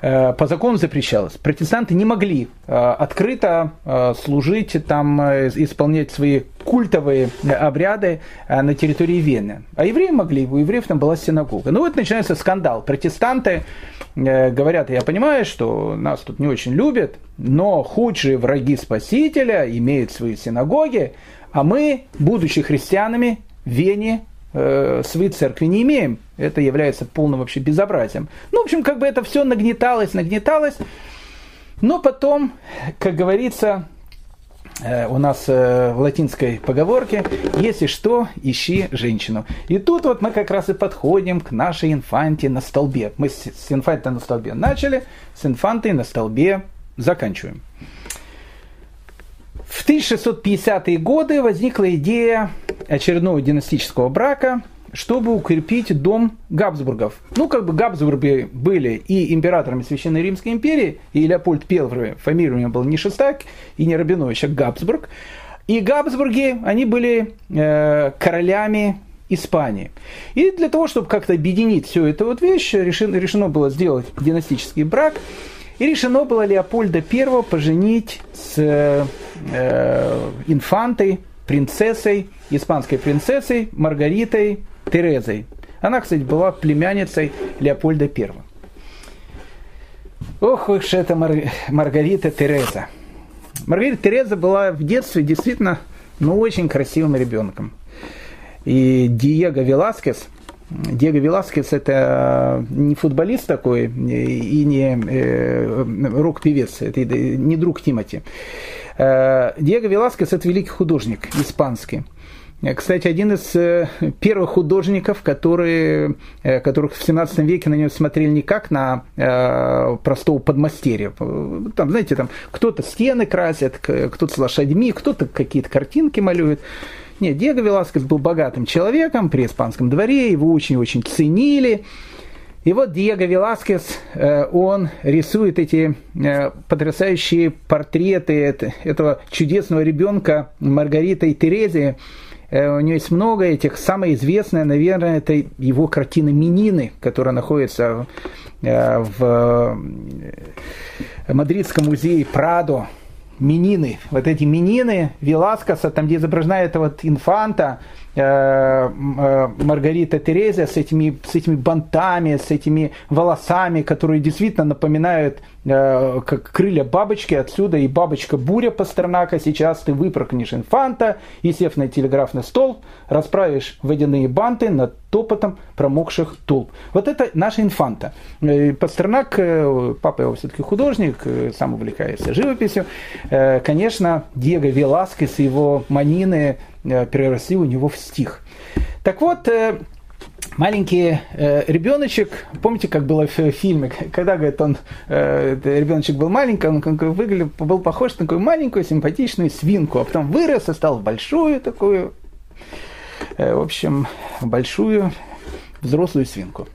Э, по закону запрещалось. Протестанты не могли э, открыто э, служить, там, исполнять свои культовые обряды на территории Вены. А евреи могли, у евреев там была синагога. Ну вот начинается скандал. Протестанты говорят, я понимаю, что нас тут не очень любят, но худшие враги Спасителя имеют свои синагоги, а мы, будучи христианами, Вене э, церкви не имеем. Это является полным вообще безобразием. Ну, в общем, как бы это все нагнеталось, нагнеталось. Но потом, как говорится, э, у нас э, в латинской поговорке, если что, ищи женщину. И тут вот мы как раз и подходим к нашей инфанте на столбе. Мы с, инфантой на столбе начали, с инфантой на столбе заканчиваем. В 1650-е годы возникла идея очередного династического брака, чтобы укрепить дом Габсбургов. Ну, как бы Габсбурги были и императорами Священной Римской империи, и Леопольд I, фамилия у него была не Шестак и не Рабинович, а Габсбург. И Габсбурги, они были э, королями Испании. И для того, чтобы как-то объединить всю эту вот вещь, решено, решено было сделать династический брак. И решено было Леопольда I поженить с э, инфантой, принцессой, испанской принцессой Маргаритой Терезой. Она, кстати, была племянницей Леопольда I. Ох уж это Мар... Маргарита Тереза. Маргарита Тереза была в детстве действительно ну, очень красивым ребенком. И Диего Веласкес – Диего Веласкес это не футболист такой и не э, рок-певец, это не друг Тимати. Э, Диего Веласкес это великий художник испанский. Кстати, один из первых художников, которые, которых в 17 веке на него смотрели не как на простого подмастерья. Там, знаете, там кто-то стены красит, кто-то с лошадьми, кто-то какие-то картинки малюет. Нет, Диего Веласкес был богатым человеком при испанском дворе, его очень-очень ценили. И вот Диего Веласкес, э, он рисует эти э, потрясающие портреты этого чудесного ребенка Маргариты и Терезии. Э, у нее есть много этих. Самая известная, наверное, это его картина «Минины», которая находится в Мадридском музее Прадо минины, вот эти минины Веласкоса, там, где изображена эта вот инфанта, Маргарита Терезия с этими, с этими бантами, с этими волосами, которые действительно напоминают Э, как крылья бабочки, отсюда и бабочка буря Пастернака. Сейчас ты выпрыгнешь инфанта и, сев на телеграфный стол, расправишь водяные банты над топотом промокших толп. Вот это наша инфанта. Э, Пастернак, э, папа его все-таки художник, сам увлекается живописью. Конечно, Диего Веласкес и его манины переросли у него в стих. Так вот, маленький э, ребеночек, помните, как было в фильме, когда, говорит, он, э, ребеночек был маленький, он выглядел, был похож на такую маленькую симпатичную свинку, а потом вырос и стал большую такую, э, в общем, большую взрослую свинку.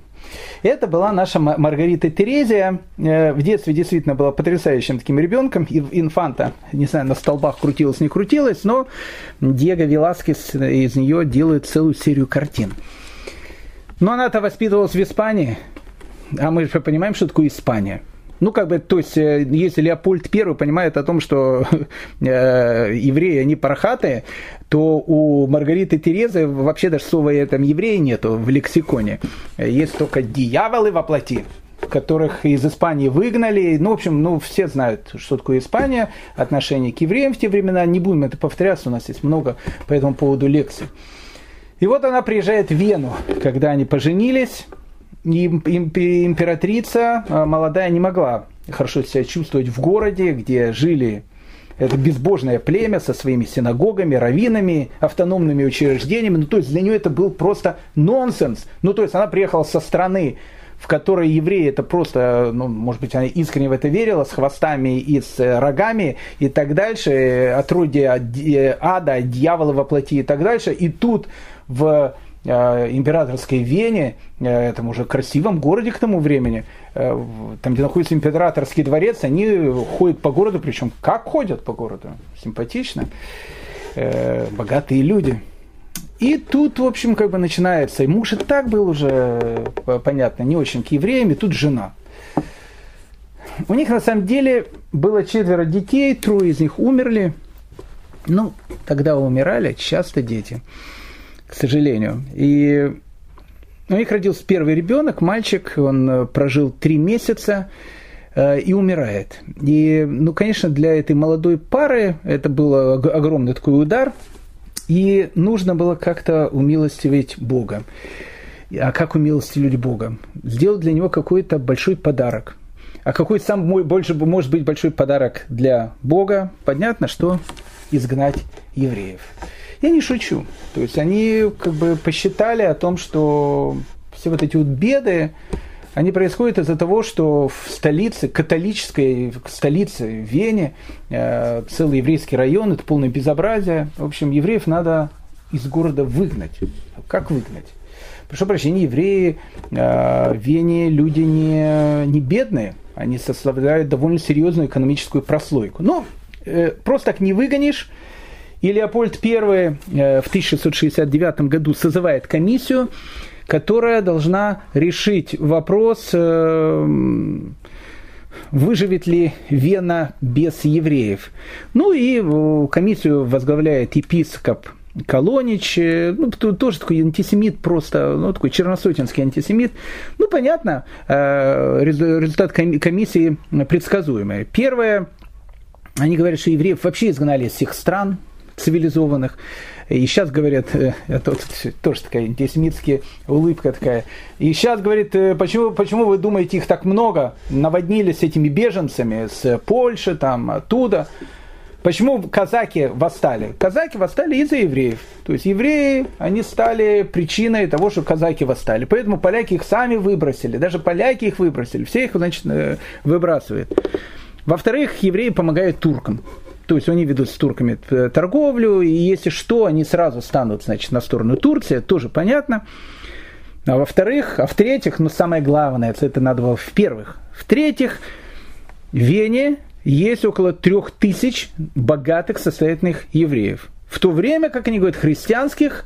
Это была наша Маргарита Терезия. Э, в детстве действительно была потрясающим таким ребенком. Инфанта, не знаю, на столбах крутилась, не крутилась, но Диего Веласкес из нее делает целую серию картин. Но она-то воспитывалась в Испании, а мы же понимаем, что такое Испания. Ну, как бы, то есть, э, если Леопольд I понимает о том, что <laughs> э, евреи, они парахатые, то у Маргариты Терезы вообще даже слова там евреи нету в лексиконе. Есть только дьяволы во плоти которых из Испании выгнали. Ну, в общем, ну, все знают, что такое Испания, отношение к евреям в те времена. Не будем это повторяться, у нас есть много по этому поводу лекций. И вот она приезжает в Вену, когда они поженились, императрица а, молодая не могла хорошо себя чувствовать в городе, где жили это безбожное племя со своими синагогами, раввинами, автономными учреждениями. Ну, то есть для нее это был просто нонсенс. Ну, то есть она приехала со страны, в которой евреи это просто, ну, может быть, она искренне в это верила, с хвостами и с рогами и так дальше, отродье э, ада, дьявола воплоти и так дальше. И тут в э, императорской Вене, э, этом уже красивом городе к тому времени, э, там, где находится императорский дворец, они ходят по городу, причем как ходят по городу? Симпатично. Богатые люди. И тут, в общем, как бы начинается. И муж и так был уже, понятно, не очень к евреям, и тут жена. У них на самом деле было четверо детей, трое из них умерли. Ну, тогда умирали часто дети к сожалению. И у них родился первый ребенок, мальчик, он э, прожил три месяца э, и умирает. И, ну, конечно, для этой молодой пары это был огромный такой удар, и нужно было как-то умилостивить Бога. А как умилостивить Бога? Сделать для него какой-то большой подарок. А какой сам мой больше может быть большой подарок для Бога? Понятно, что изгнать евреев. Я не шучу. То есть они как бы посчитали о том, что все вот эти вот беды, они происходят из-за того, что в столице, католической столице, Вене, э, целый еврейский район, это полное безобразие. В общем, евреев надо из города выгнать. Как выгнать? Прошу прощения, евреи э, в Вене люди не, не бедные, они составляют довольно серьезную экономическую прослойку. Но э, просто так не выгонишь, и Леопольд I э, в 1669 году созывает комиссию, которая должна решить вопрос, э, выживет ли Вена без евреев. Ну и э, комиссию возглавляет епископ Колонич, ну, тоже такой антисемит просто, ну, такой черносотенский антисемит. Ну, понятно, результат комиссии предсказуемый. Первое, они говорят, что евреев вообще изгнали из всех стран, цивилизованных. И сейчас говорят, э, это тоже такая антисемитская улыбка такая. И сейчас говорит, э, почему, почему вы думаете, их так много наводнились этими беженцами с Польши, там, оттуда. Почему казаки восстали? Казаки восстали из-за евреев. То есть евреи, они стали причиной того, что казаки восстали. Поэтому поляки их сами выбросили. Даже поляки их выбросили. Все их, значит, э, выбрасывают. Во-вторых, евреи помогают туркам. То есть они ведут с турками э, торговлю, и если что, они сразу станут значит, на сторону Турции, тоже понятно. А во-вторых, а в-третьих, ну самое главное, это надо было в-первых. В-третьих, в Вене есть около трех тысяч богатых, состоятельных евреев. В то время, как они говорят, христианских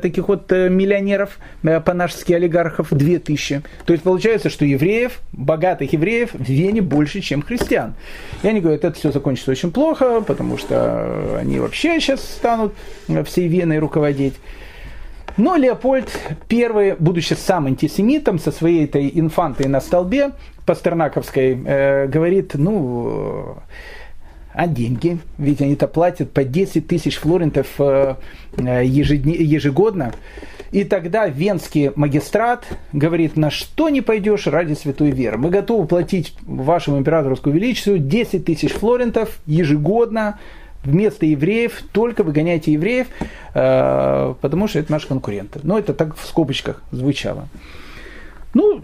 таких вот э, миллионеров, э, по-нашески олигархов, 2000. То есть получается, что евреев, богатых евреев в Вене больше, чем христиан. И они говорят, это все закончится очень плохо, потому что они вообще сейчас станут всей Веной руководить. Но Леопольд I, будучи сам антисемитом, со своей этой инфантой на столбе пастернаковской, э, говорит, ну, а деньги? Ведь они-то платят по 10 тысяч флорентов э, ежегодно. И тогда венский магистрат говорит, на что не пойдешь ради святой веры. Мы готовы платить вашему императорскому величеству 10 тысяч флорентов ежегодно вместо евреев только выгоняйте евреев, э, потому что это наши конкуренты. Но это так в скобочках звучало. Ну,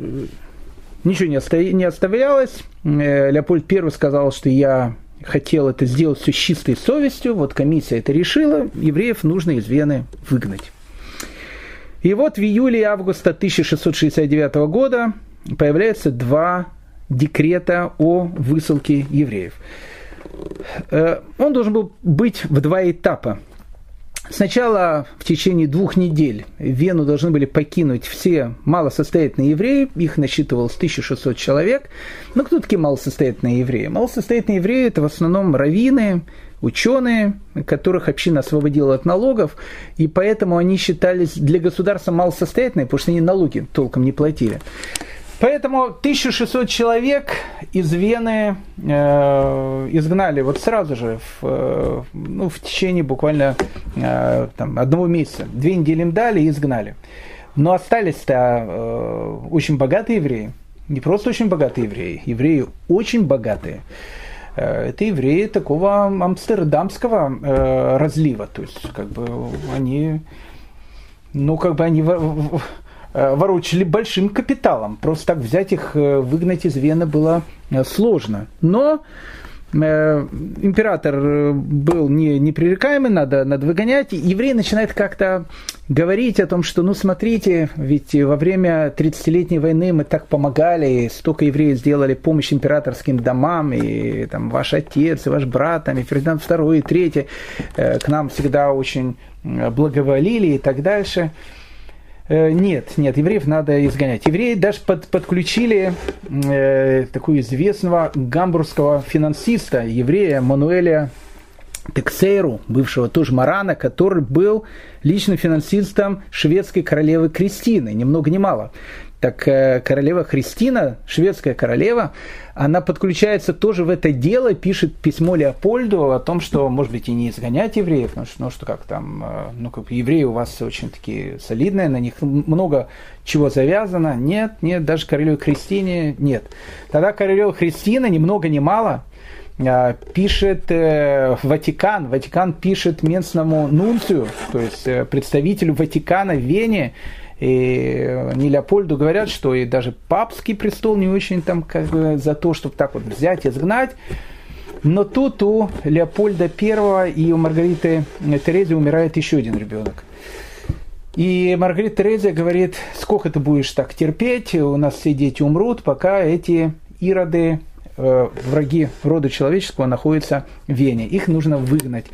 ничего не, оста... не оставлялось. Э, Леопольд I сказал, что я хотел это сделать все с чистой совестью. Вот комиссия это решила. Евреев нужно из Вены выгнать. И вот в июле и августа 1669 года появляются два декрета о высылке евреев. Э, он должен был быть в два этапа. Сначала в течение двух недель Вену должны были покинуть все малосостоятельные евреи, их насчитывалось 1600 человек. Но кто такие малосостоятельные евреи? Малосостоятельные евреи – это в основном раввины, ученые, которых община освободила от налогов, и поэтому они считались для государства малосостоятельными, потому что они налоги толком не платили. Поэтому 1600 человек из Вены э, изгнали вот сразу же, в, э, ну, в течение буквально э, там, одного месяца. Две недели им дали и изгнали. Но остались-то э, очень богатые евреи. Не просто очень богатые евреи, евреи очень богатые. Э, это евреи такого амстердамского э, разлива. То есть, как бы они, ну, как бы они Э, ворочали большим капиталом. Просто так взять их, э, выгнать из Вены было э, сложно. Но император был не, непререкаемый, надо, надо выгонять. Евреи начинают как-то говорить о том, что, ну, смотрите, ведь во время 30-летней войны мы так помогали, столько евреев сделали помощь императорским домам, и там ваш отец, и ваш брат, там, и Фердинанд II, и третий к нам всегда очень благоволили и так дальше. Э, нет, нет, евреев надо изгонять. Евреи даже под, подключили э, такого известного гамбургского финансиста, еврея Мануэля Тексейру, бывшего тоже Марана, который был личным финансистом шведской королевы Кристины, ни много ни мало. Так э, королева Христина, шведская королева, она подключается тоже в это дело, пишет письмо Леопольду о том, что, может быть, и не изгонять евреев, ну что, ну, что как там, э, ну как евреи у вас очень такие солидные, на них много чего завязано. Нет, нет, даже королеве Христине нет. Тогда королева Христина, ни много ни мало, э, пишет э, Ватикан, Ватикан пишет местному нунцию, то есть представителю Ватикана в Вене, и они Леопольду говорят, что и даже папский престол не очень там как бы за то, чтобы так вот взять и изгнать. Но тут у Леопольда I и у Маргариты Терезы умирает еще один ребенок. И Маргарита Терезия говорит, сколько ты будешь так терпеть, у нас все дети умрут, пока эти ироды, э, враги рода человеческого находятся в Вене. Их нужно выгнать.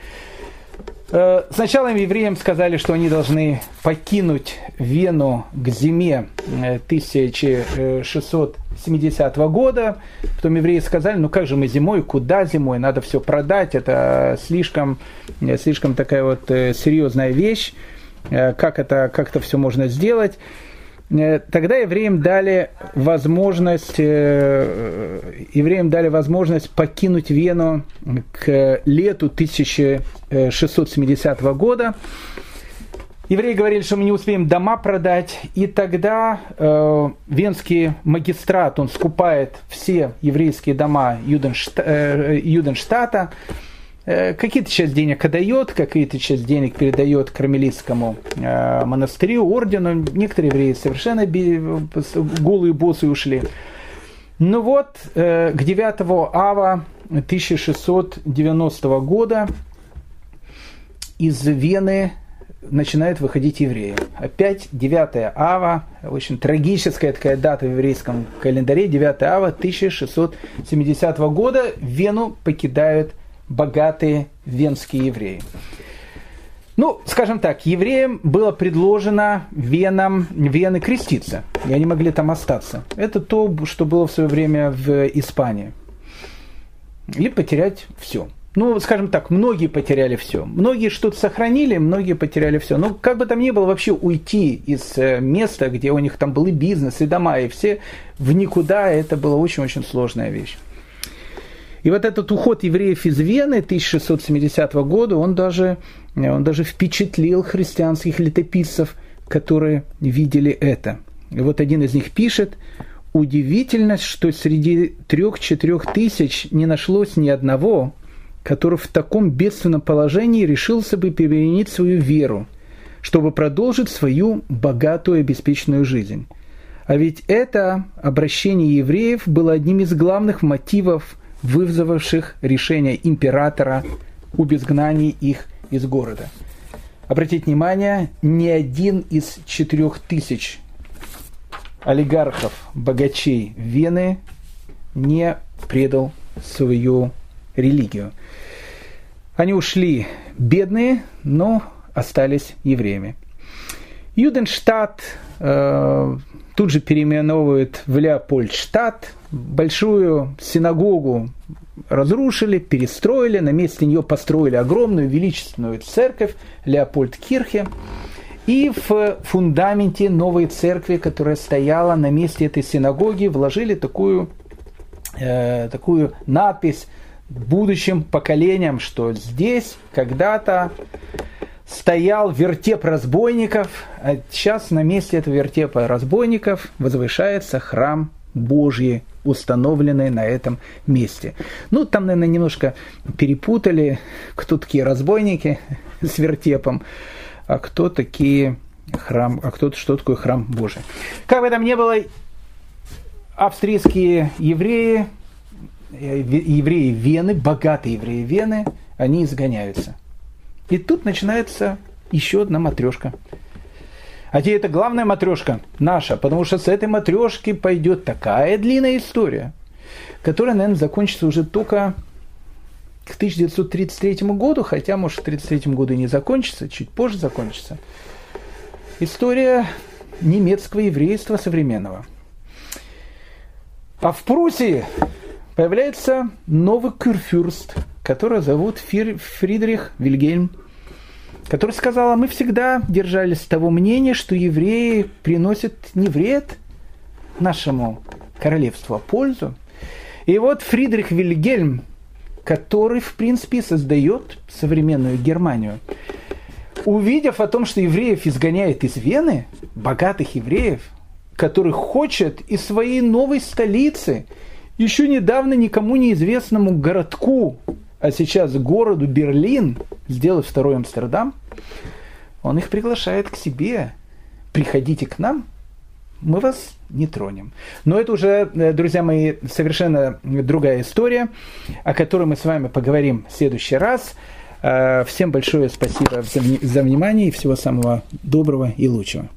Э, сначала евреям сказали, что они должны покинуть Вену к зиме 1670 э, года. Потом евреи сказали, ну как же мы зимой, куда зимой, надо все продать, это слишком, э, слишком такая вот серьезная вещь, как это, как это все можно сделать. Э, тогда евреям дали возможность, э, евреям дали возможность покинуть Вену к лету 1670 года. Евреи говорили, что мы не успеем дома продать, и тогда э, венский магистрат, он скупает все еврейские дома Юденшта, э, Юденштата, Э, какие-то часть денег отдает, какие-то часть денег передает кармелитскому э, монастырю, ордену. Некоторые евреи совершенно голые боссы ушли. Ну вот, к 9 ава 1690 года из Вены начинают выходить евреи. Опять 9 ава, очень трагическая такая дата в еврейском календаре, 9 ава 1670 года, Вену покидают богатые венские евреи. Ну, скажем так, евреям было предложено венам, вены креститься, и они могли там остаться. Это то, что было в свое время в Испании. И потерять все – ну, скажем так, многие потеряли все. Многие что-то сохранили, многие потеряли все. Но как бы там ни было, вообще уйти из э, места, где у них там был и бизнес, и дома, и все, в никуда, это была очень-очень сложная вещь. И вот этот уход евреев из Вены 1670 года, он даже, он даже впечатлил христианских летописцев, которые видели это. И вот один из них пишет, удивительно, что среди трех-четырех тысяч не нашлось ни одного, который в таком бедственном положении решился бы переменить свою веру, чтобы продолжить свою богатую и обеспеченную жизнь. А ведь это обращение евреев было одним из главных мотивов, вызвавших решение императора об изгнании их из города. Обратите внимание, ни один из четырех тысяч олигархов, богачей Вены не предал свою религию. Они ушли бедные, но остались евреями. Юденштадт э, тут же переименовывают в Леопольдштадт. Большую синагогу разрушили, перестроили, на месте нее построили огромную величественную церковь Леопольдкирхе. И в фундаменте новой церкви, которая стояла на месте этой синагоги, вложили такую, э, такую надпись будущим поколениям, что здесь когда-то стоял вертеп разбойников, а сейчас на месте этого вертепа разбойников возвышается храм Божий, установленный на этом месте. Ну, там, наверное, немножко перепутали, кто такие разбойники <laughs> с вертепом, а кто такие храм, а кто что такое храм Божий. Как бы там ни было, австрийские евреи Э, евреи Вены, богатые евреи Вены, они изгоняются. И тут начинается еще одна матрешка. А где это главная матрешка наша, потому что с этой матрешки пойдет такая длинная история, которая, наверное, закончится уже только к 1933 году, хотя, может, в 1933 году и не закончится, чуть позже закончится. История немецкого еврейства современного. А в Пруссии появляется новый кюрфюрст, который зовут Фридрих Вильгельм, который сказал, а мы всегда держались того мнения, что евреи приносят не вред нашему королевству, а пользу. И вот Фридрих Вильгельм, который, в принципе, создает современную Германию, увидев о том, что евреев изгоняет из Вены, богатых евреев, которых хочет из своей новой столицы – еще недавно никому неизвестному городку, а сейчас городу Берлин, сделать второй Амстердам, он их приглашает к себе. Приходите к нам, мы вас не тронем. Но это уже, э, друзья мои, совершенно другая история, о которой мы с вами поговорим в следующий раз. Э, всем большое спасибо за внимание и всего самого доброго и лучшего.